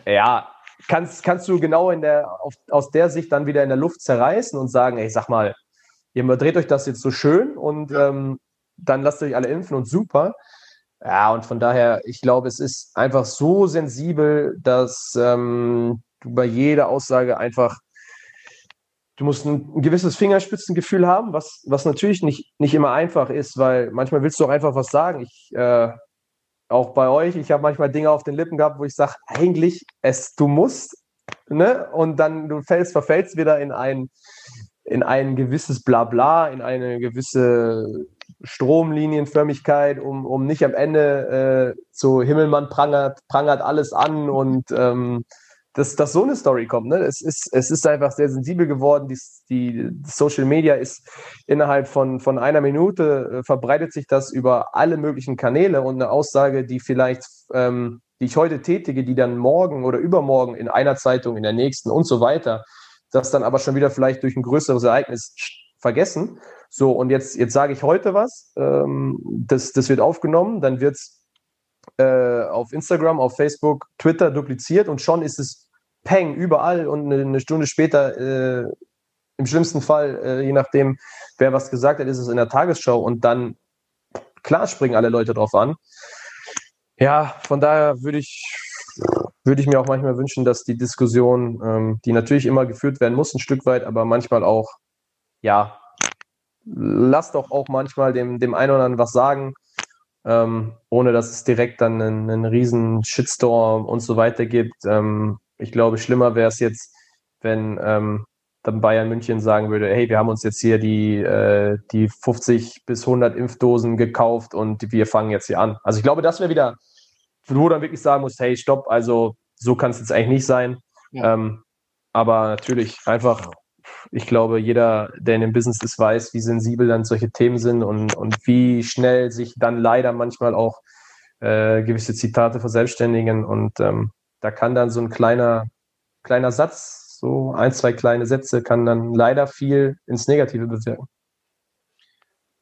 ja, kannst, kannst du genau in der, auf, aus der Sicht dann wieder in der Luft zerreißen und sagen, ey, sag mal, ihr dreht euch das jetzt so schön und ähm, dann lasst euch alle impfen und super. Ja, und von daher, ich glaube, es ist einfach so sensibel, dass ähm, du bei jeder Aussage einfach du musst ein, ein, gewisses Fingerspitzengefühl haben, was, was natürlich nicht, nicht immer einfach ist, weil manchmal willst du auch einfach was sagen. Ich, äh, auch bei euch, ich habe manchmal Dinge auf den Lippen gehabt, wo ich sage, eigentlich, es, du musst, ne? Und dann du fällst, verfällst wieder in ein, in ein gewisses Blabla, in eine gewisse Stromlinienförmigkeit, um, um nicht am Ende äh, zu Himmelmann prangert, prangert alles an und ähm, dass, dass so eine Story kommt. Ne? Es, ist, es ist einfach sehr sensibel geworden. Die, die Social Media ist innerhalb von, von einer Minute äh, verbreitet sich das über alle möglichen Kanäle und eine Aussage, die vielleicht, ähm, die ich heute tätige, die dann morgen oder übermorgen in einer Zeitung, in der nächsten und so weiter, das dann aber schon wieder vielleicht durch ein größeres Ereignis vergessen. So, und jetzt, jetzt sage ich heute was, ähm, das, das wird aufgenommen, dann wird es äh, auf Instagram, auf Facebook, Twitter dupliziert und schon ist es Peng, überall und eine, Stunde später, äh, im schlimmsten Fall, äh, je nachdem, wer was gesagt hat, ist es in der Tagesschau und dann, klar, springen alle Leute drauf an. Ja, von daher würde ich, würde ich mir auch manchmal wünschen, dass die Diskussion, ähm, die natürlich immer geführt werden muss, ein Stück weit, aber manchmal auch, ja, lasst doch auch manchmal dem, dem einen oder anderen was sagen, ähm, ohne dass es direkt dann einen, einen riesen Shitstorm und so weiter gibt. Ähm, ich glaube, schlimmer wäre es jetzt, wenn ähm, dann Bayern München sagen würde, hey, wir haben uns jetzt hier die, äh, die 50 bis 100 Impfdosen gekauft und wir fangen jetzt hier an. Also ich glaube, das wäre wieder, wo du dann wirklich sagen musst, hey, stopp, also so kann es jetzt eigentlich nicht sein. Ja. Ähm, aber natürlich einfach, ich glaube, jeder, der in dem Business ist, weiß, wie sensibel dann solche Themen sind und, und wie schnell sich dann leider manchmal auch äh, gewisse Zitate verselbstständigen. Und ähm, da kann dann so ein kleiner, kleiner Satz, so ein, zwei kleine Sätze, kann dann leider viel ins Negative bewirken.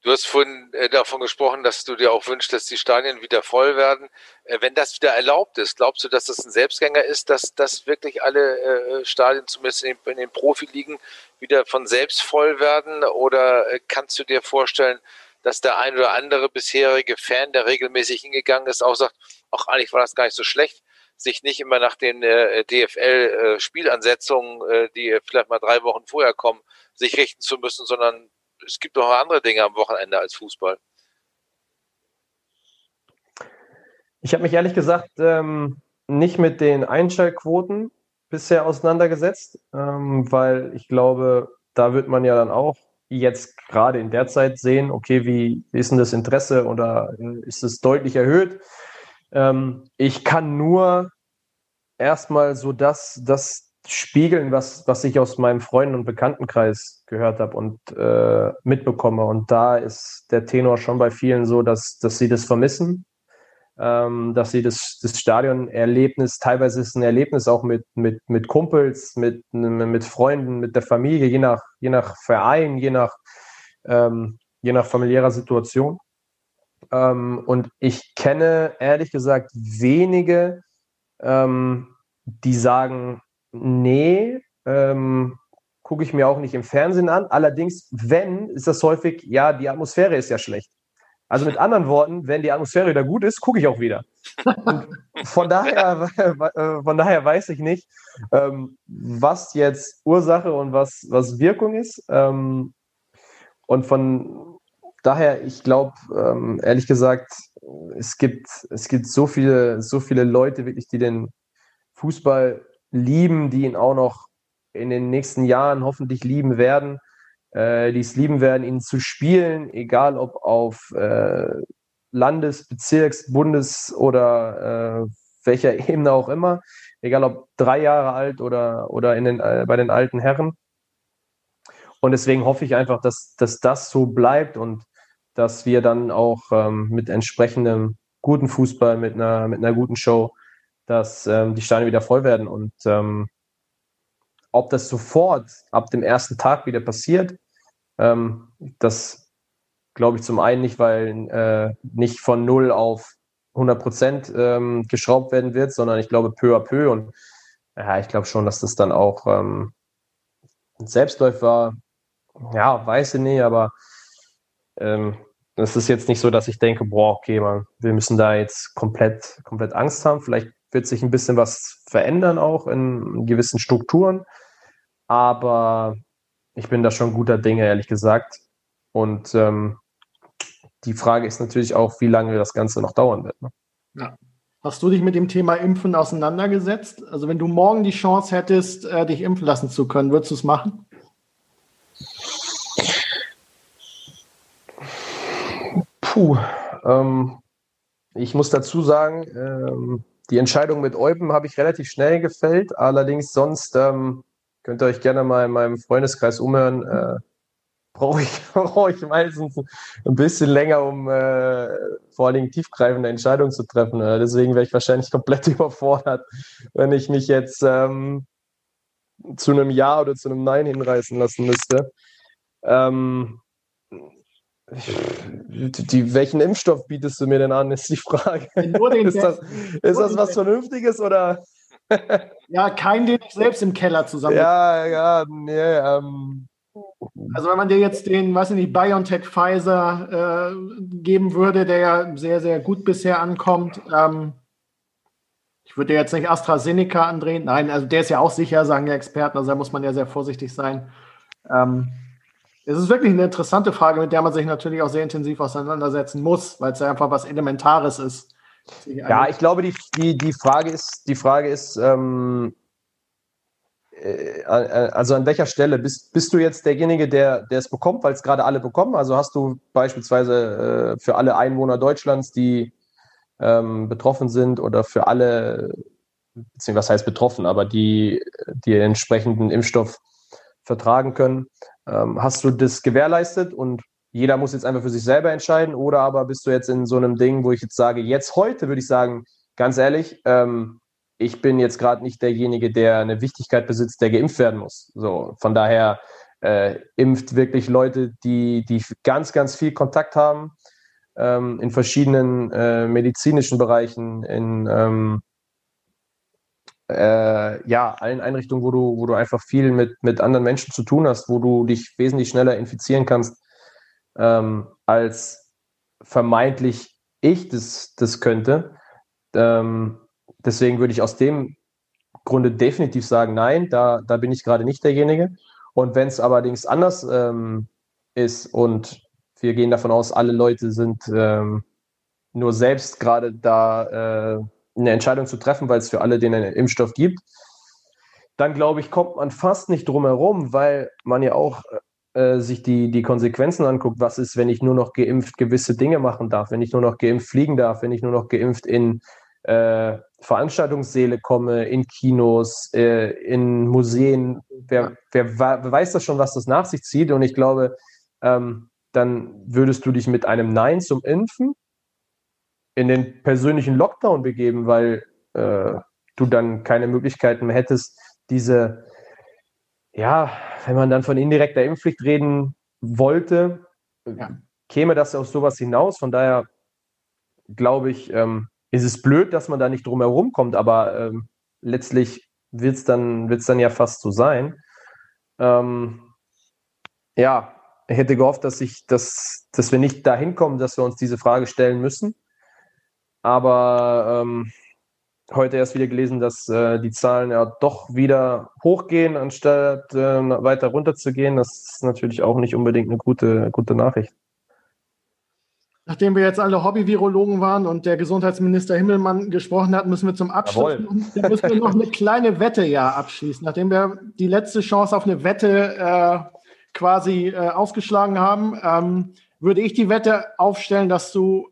Du hast vorhin äh, davon gesprochen, dass du dir auch wünschst, dass die Stadien wieder voll werden. Äh, wenn das wieder erlaubt ist, glaubst du, dass das ein Selbstgänger ist, dass, dass wirklich alle äh, Stadien, zumindest in, den Profiligen, wieder von selbst voll werden? Oder kannst du dir vorstellen, dass der ein oder andere bisherige Fan, der regelmäßig hingegangen ist, auch sagt, ach, eigentlich war das gar nicht so schlecht sich nicht immer nach den äh, DFL-Spielansetzungen, äh, äh, die vielleicht mal drei Wochen vorher kommen, sich richten zu müssen, sondern es gibt auch andere Dinge am Wochenende als Fußball. Ich habe mich ehrlich gesagt ähm, nicht mit den Einschaltquoten bisher auseinandergesetzt, ähm, weil ich glaube, da wird man ja dann auch jetzt gerade in der Zeit sehen, okay, wie, ist denn das Interesse oder äh, ist es deutlich erhöht? Ähm, ich kann nur erstmal so das, das spiegeln, was, was ich aus meinem Freunden- und Bekanntenkreis gehört habe und äh, mitbekomme. Und da ist der Tenor schon bei vielen so, dass, dass sie das vermissen, ähm, dass sie das, das Stadionerlebnis, teilweise ist ein Erlebnis auch mit, mit, mit Kumpels, mit, mit Freunden, mit der Familie, je nach, je nach Verein, je nach, ähm, je nach familiärer Situation. Ähm, und ich kenne ehrlich gesagt wenige, ähm, die sagen, nee, ähm, gucke ich mir auch nicht im Fernsehen an. Allerdings, wenn, ist das häufig, ja, die Atmosphäre ist ja schlecht. Also mit anderen Worten, wenn die Atmosphäre wieder gut ist, gucke ich auch wieder. Und von daher, von daher weiß ich nicht, was jetzt Ursache und was, was Wirkung ist. Und von daher, ich glaube, ähm, ehrlich gesagt, es gibt, es gibt so viele, so viele Leute wirklich, die den Fußball lieben, die ihn auch noch in den nächsten Jahren hoffentlich lieben werden, äh, die es lieben werden, ihn zu spielen, egal ob auf äh, Landes-, Bezirks-, Bundes- oder äh, welcher Ebene auch immer, egal ob drei Jahre alt oder, oder in den, äh, bei den alten Herren. Und deswegen hoffe ich einfach, dass, dass das so bleibt und dass wir dann auch ähm, mit entsprechendem guten Fußball, mit einer, mit einer guten Show dass ähm, die Steine wieder voll werden. Und ähm, ob das sofort ab dem ersten Tag wieder passiert, ähm, das glaube ich zum einen nicht, weil äh, nicht von 0 auf 100 Prozent ähm, geschraubt werden wird, sondern ich glaube peu à peu. Und ja, ich glaube schon, dass das dann auch ähm, ein Selbstläufer, ja, weiß ich nicht, aber ähm, es ist jetzt nicht so, dass ich denke, boah, okay, man, wir müssen da jetzt komplett, komplett Angst haben. Vielleicht wird sich ein bisschen was verändern auch in gewissen Strukturen. Aber ich bin da schon guter Dinge, ehrlich gesagt. Und ähm, die Frage ist natürlich auch, wie lange das Ganze noch dauern wird. Ne? Ja. Hast du dich mit dem Thema Impfen auseinandergesetzt? Also wenn du morgen die Chance hättest, äh, dich impfen lassen zu können, würdest du es machen? Puh, ähm, ich muss dazu sagen, ähm, die Entscheidung mit Eupen habe ich relativ schnell gefällt. Allerdings sonst ähm, könnt ihr euch gerne mal in meinem Freundeskreis umhören. Äh, brauche ich, brauch ich meistens ein bisschen länger, um äh, vor allen Dingen tiefgreifende Entscheidungen zu treffen. Äh, deswegen wäre ich wahrscheinlich komplett überfordert, wenn ich mich jetzt ähm, zu einem Ja oder zu einem Nein hinreißen lassen müsste. Ähm, die, welchen Impfstoff bietest du mir denn an, ist die Frage. ist das, ist das was Vernünftiges oder? ja, kein, den ich selbst im Keller zusammen. Ja, ja, nee. Ähm, also wenn man dir jetzt den, weiß ich nicht, BioNTech Pfizer äh, geben würde, der ja sehr, sehr gut bisher ankommt, ähm, ich würde jetzt nicht AstraZeneca andrehen. Nein, also der ist ja auch sicher, sagen ja Experten, also da muss man ja sehr vorsichtig sein. Ähm, es ist wirklich eine interessante Frage, mit der man sich natürlich auch sehr intensiv auseinandersetzen muss, weil es ja einfach was Elementares ist. Ja, ich glaube, die, die, die Frage ist, die Frage ist, ähm, äh, also an welcher Stelle bist, bist du jetzt derjenige, der, der es bekommt, weil es gerade alle bekommen? Also hast du beispielsweise äh, für alle Einwohner Deutschlands, die ähm, betroffen sind oder für alle, beziehungsweise was heißt betroffen, aber die, die entsprechenden Impfstoff vertragen können, hast du das gewährleistet und jeder muss jetzt einfach für sich selber entscheiden oder aber bist du jetzt in so einem Ding, wo ich jetzt sage, jetzt heute würde ich sagen, ganz ehrlich, ähm, ich bin jetzt gerade nicht derjenige, der eine Wichtigkeit besitzt, der geimpft werden muss. So, von daher äh, impft wirklich Leute, die, die ganz, ganz viel Kontakt haben ähm, in verschiedenen äh, medizinischen Bereichen, in ähm, äh, ja, allen Einrichtungen, wo du, wo du einfach viel mit, mit anderen Menschen zu tun hast, wo du dich wesentlich schneller infizieren kannst, ähm, als vermeintlich ich das, das könnte. Ähm, deswegen würde ich aus dem Grunde definitiv sagen, nein, da, da bin ich gerade nicht derjenige. Und wenn es allerdings anders ähm, ist und wir gehen davon aus, alle Leute sind ähm, nur selbst gerade da äh, eine Entscheidung zu treffen, weil es für alle den Impfstoff gibt, dann glaube ich, kommt man fast nicht drum herum, weil man ja auch äh, sich die, die Konsequenzen anguckt. Was ist, wenn ich nur noch geimpft gewisse Dinge machen darf, wenn ich nur noch geimpft fliegen darf, wenn ich nur noch geimpft in äh, Veranstaltungssäle komme, in Kinos, äh, in Museen. Wer, wer, wer, weiß das schon, was das nach sich zieht? Und ich glaube, ähm, dann würdest du dich mit einem Nein zum Impfen in den persönlichen Lockdown begeben, weil äh, du dann keine Möglichkeiten mehr hättest, diese, ja, wenn man dann von indirekter Impfpflicht reden wollte, ja. käme das auf sowas hinaus. Von daher glaube ich, ähm, ist es blöd, dass man da nicht drum herum kommt, aber ähm, letztlich wird es dann, wird's dann ja fast so sein. Ähm, ja, ich hätte gehofft, dass, ich, dass, dass wir nicht dahin kommen, dass wir uns diese Frage stellen müssen. Aber ähm, heute erst wieder gelesen, dass äh, die Zahlen ja doch wieder hochgehen, anstatt äh, weiter runterzugehen. Das ist natürlich auch nicht unbedingt eine gute, gute Nachricht. Nachdem wir jetzt alle Hobby-Virologen waren und der Gesundheitsminister Himmelmann gesprochen hat, müssen wir zum Abschluss müssen wir noch eine kleine Wette ja abschließen. Nachdem wir die letzte Chance auf eine Wette äh, quasi äh, ausgeschlagen haben, ähm, würde ich die Wette aufstellen, dass du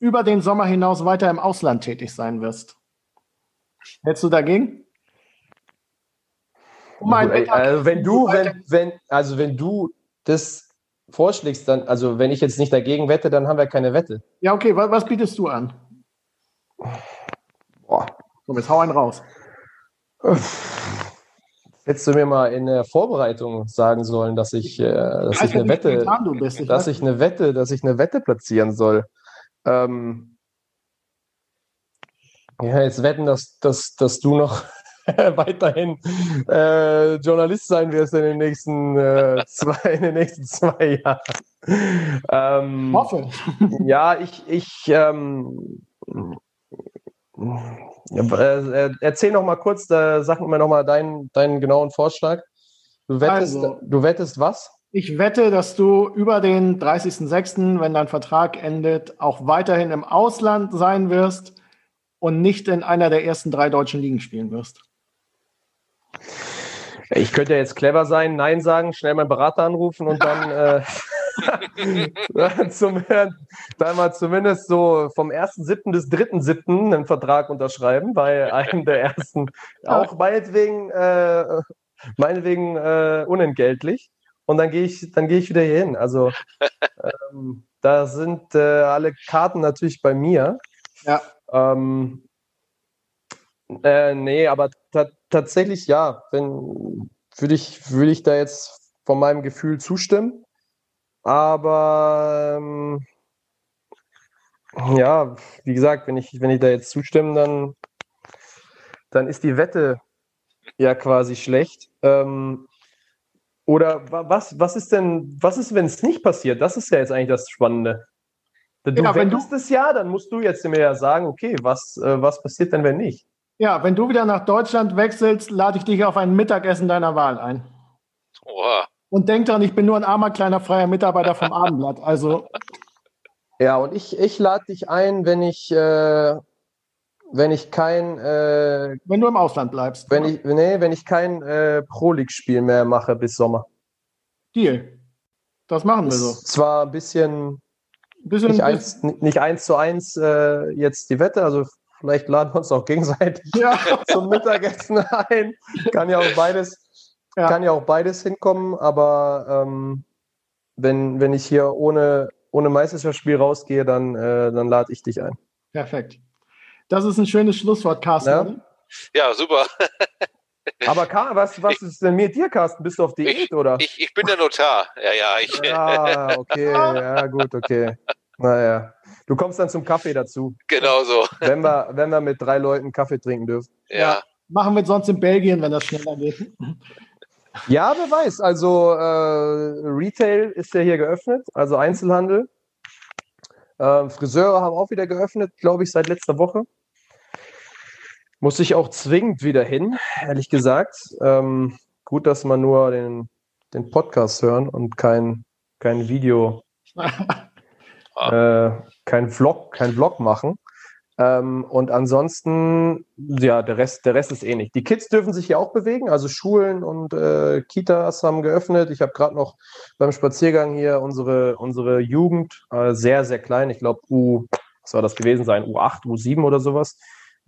über den Sommer hinaus weiter im Ausland tätig sein wirst. Hättest du dagegen? Um also wenn du, wenn, wenn, also wenn du das vorschlägst, dann, also wenn ich jetzt nicht dagegen wette, dann haben wir keine Wette. Ja, okay, was, was bietest du an? Boah. So, jetzt hau einen raus. Hättest du mir mal in der Vorbereitung sagen sollen, dass ich, äh, dass ich, eine Wette, dass ich eine Wette, dass ich eine Wette platzieren soll. Ähm, ja, jetzt wetten, dass, dass, dass du noch weiterhin äh, Journalist sein wirst in den nächsten, äh, zwei, in den nächsten zwei Jahren. Ähm, Hoffe. Ja, ich, ich ähm, äh, erzähl noch mal kurz, äh, sag mir noch mal deinen, deinen genauen Vorschlag. Du wettest, also, du wettest was? Ich wette, dass du über den 30.06., wenn dein Vertrag endet, auch weiterhin im Ausland sein wirst und nicht in einer der ersten drei deutschen Ligen spielen wirst. Ich könnte jetzt clever sein, Nein sagen, schnell meinen Berater anrufen und dann, äh, zum, dann mal zumindest so vom 1.7. bis 3.7. einen Vertrag unterschreiben bei einem der ersten, auch meinetwegen, äh, meinetwegen äh, unentgeltlich. Und dann gehe ich, dann gehe ich wieder hier hin. Also ähm, da sind äh, alle Karten natürlich bei mir. Ja. Ähm, äh, nee, aber tatsächlich ja. Wenn würde ich, würde ich da jetzt von meinem Gefühl zustimmen. Aber ähm, ja, wie gesagt, wenn ich, wenn ich da jetzt zustimme, dann, dann ist die Wette ja quasi schlecht. Ähm, oder was, was ist denn, was ist, wenn es nicht passiert? Das ist ja jetzt eigentlich das Spannende. Du ja, wenn du das ja, dann musst du jetzt mir ja sagen, okay, was, äh, was passiert denn, wenn nicht? Ja, wenn du wieder nach Deutschland wechselst, lade ich dich auf ein Mittagessen deiner Wahl ein. Oha. Und denk dran, ich bin nur ein armer kleiner freier Mitarbeiter vom Abendblatt. Also. Ja, und ich, ich lade dich ein, wenn ich, äh, wenn ich kein. Äh, wenn du im Ausland bleibst. Wenn ich, nee, wenn ich kein äh, Pro-League-Spiel mehr mache bis Sommer. Deal. Das machen wir so. Zwar ein bisschen. bisschen nicht, eins, nicht eins zu eins äh, jetzt die Wette, also Vielleicht laden wir uns auch gegenseitig ja. zum Mittagessen ein. Kann ja auch beides, ja. kann ja auch beides hinkommen, aber ähm, wenn, wenn ich hier ohne, ohne Meisterschaftsspiel rausgehe, dann, äh, dann lade ich dich ein. Perfekt. Das ist ein schönes Schlusswort, Carsten. Ja, ja super. Aber Karl, was, was ist denn mit dir, Carsten? Bist du auf Diät, ich, oder? Ich, ich bin der Notar. Ja, ja. Ich. Ja, okay, ja, gut, okay. Naja. Du kommst dann zum Kaffee dazu. Genau so. Wenn wir, wenn wir mit drei Leuten Kaffee trinken dürfen. Ja. ja. Machen wir sonst in Belgien, wenn das schneller geht. Ja, wer weiß. Also äh, Retail ist ja hier geöffnet, also Einzelhandel. Äh, Friseure haben auch wieder geöffnet, glaube ich, seit letzter Woche. Muss ich auch zwingend wieder hin, ehrlich gesagt. Ähm, gut, dass man nur den, den Podcast hören und kein, kein Video äh, kein Vlog, kein Vlog machen. Ähm, und ansonsten, ja, der Rest, der Rest ist ähnlich. Die Kids dürfen sich hier auch bewegen, also Schulen und äh, Kitas haben geöffnet. Ich habe gerade noch beim Spaziergang hier unsere, unsere Jugend, äh, sehr, sehr klein, ich glaube U, was soll das gewesen sein, U8, U7 oder sowas,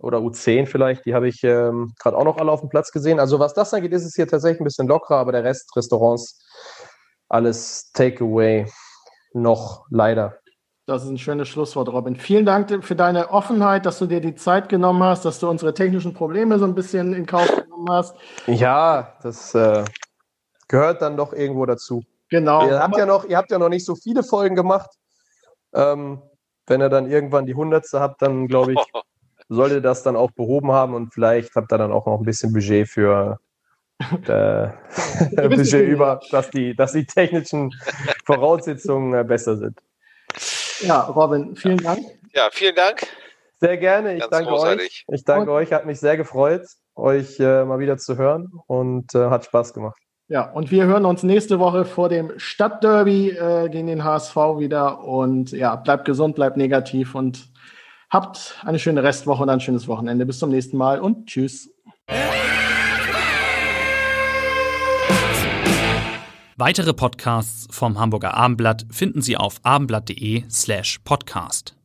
oder U10 vielleicht, die habe ich ähm, gerade auch noch alle auf dem Platz gesehen. Also was das angeht, ist es hier tatsächlich ein bisschen lockerer, aber der Rest, Restaurants, alles Takeaway noch leider. Das ist ein schönes Schlusswort, Robin. Vielen Dank für deine Offenheit, dass du dir die Zeit genommen hast, dass du unsere technischen Probleme so ein bisschen in Kauf genommen hast. Ja, das äh, gehört dann doch irgendwo dazu. Genau. Ihr habt ja noch, ihr habt ja noch nicht so viele Folgen gemacht. Ähm, wenn ihr dann irgendwann die hundertste habt, dann glaube ich, sollte das dann auch behoben haben und vielleicht habt ihr dann auch noch ein bisschen Budget für äh, Budget über, dass die, dass die technischen Voraussetzungen äh, besser sind. Ja, Robin, vielen Dank. Ja, vielen Dank. Sehr gerne. Ich Ganz danke großartig. euch. Ich danke Und- euch. Hat mich sehr gefreut, euch äh, mal wieder zu hören und äh, hat Spaß gemacht. Ja, und wir hören uns nächste Woche vor dem Stadtderby äh, gegen den HSV wieder. Und ja, bleibt gesund, bleibt negativ und habt eine schöne Restwoche und ein schönes Wochenende. Bis zum nächsten Mal und tschüss. Weitere Podcasts vom Hamburger Abendblatt finden Sie auf abendblatt.de slash podcast.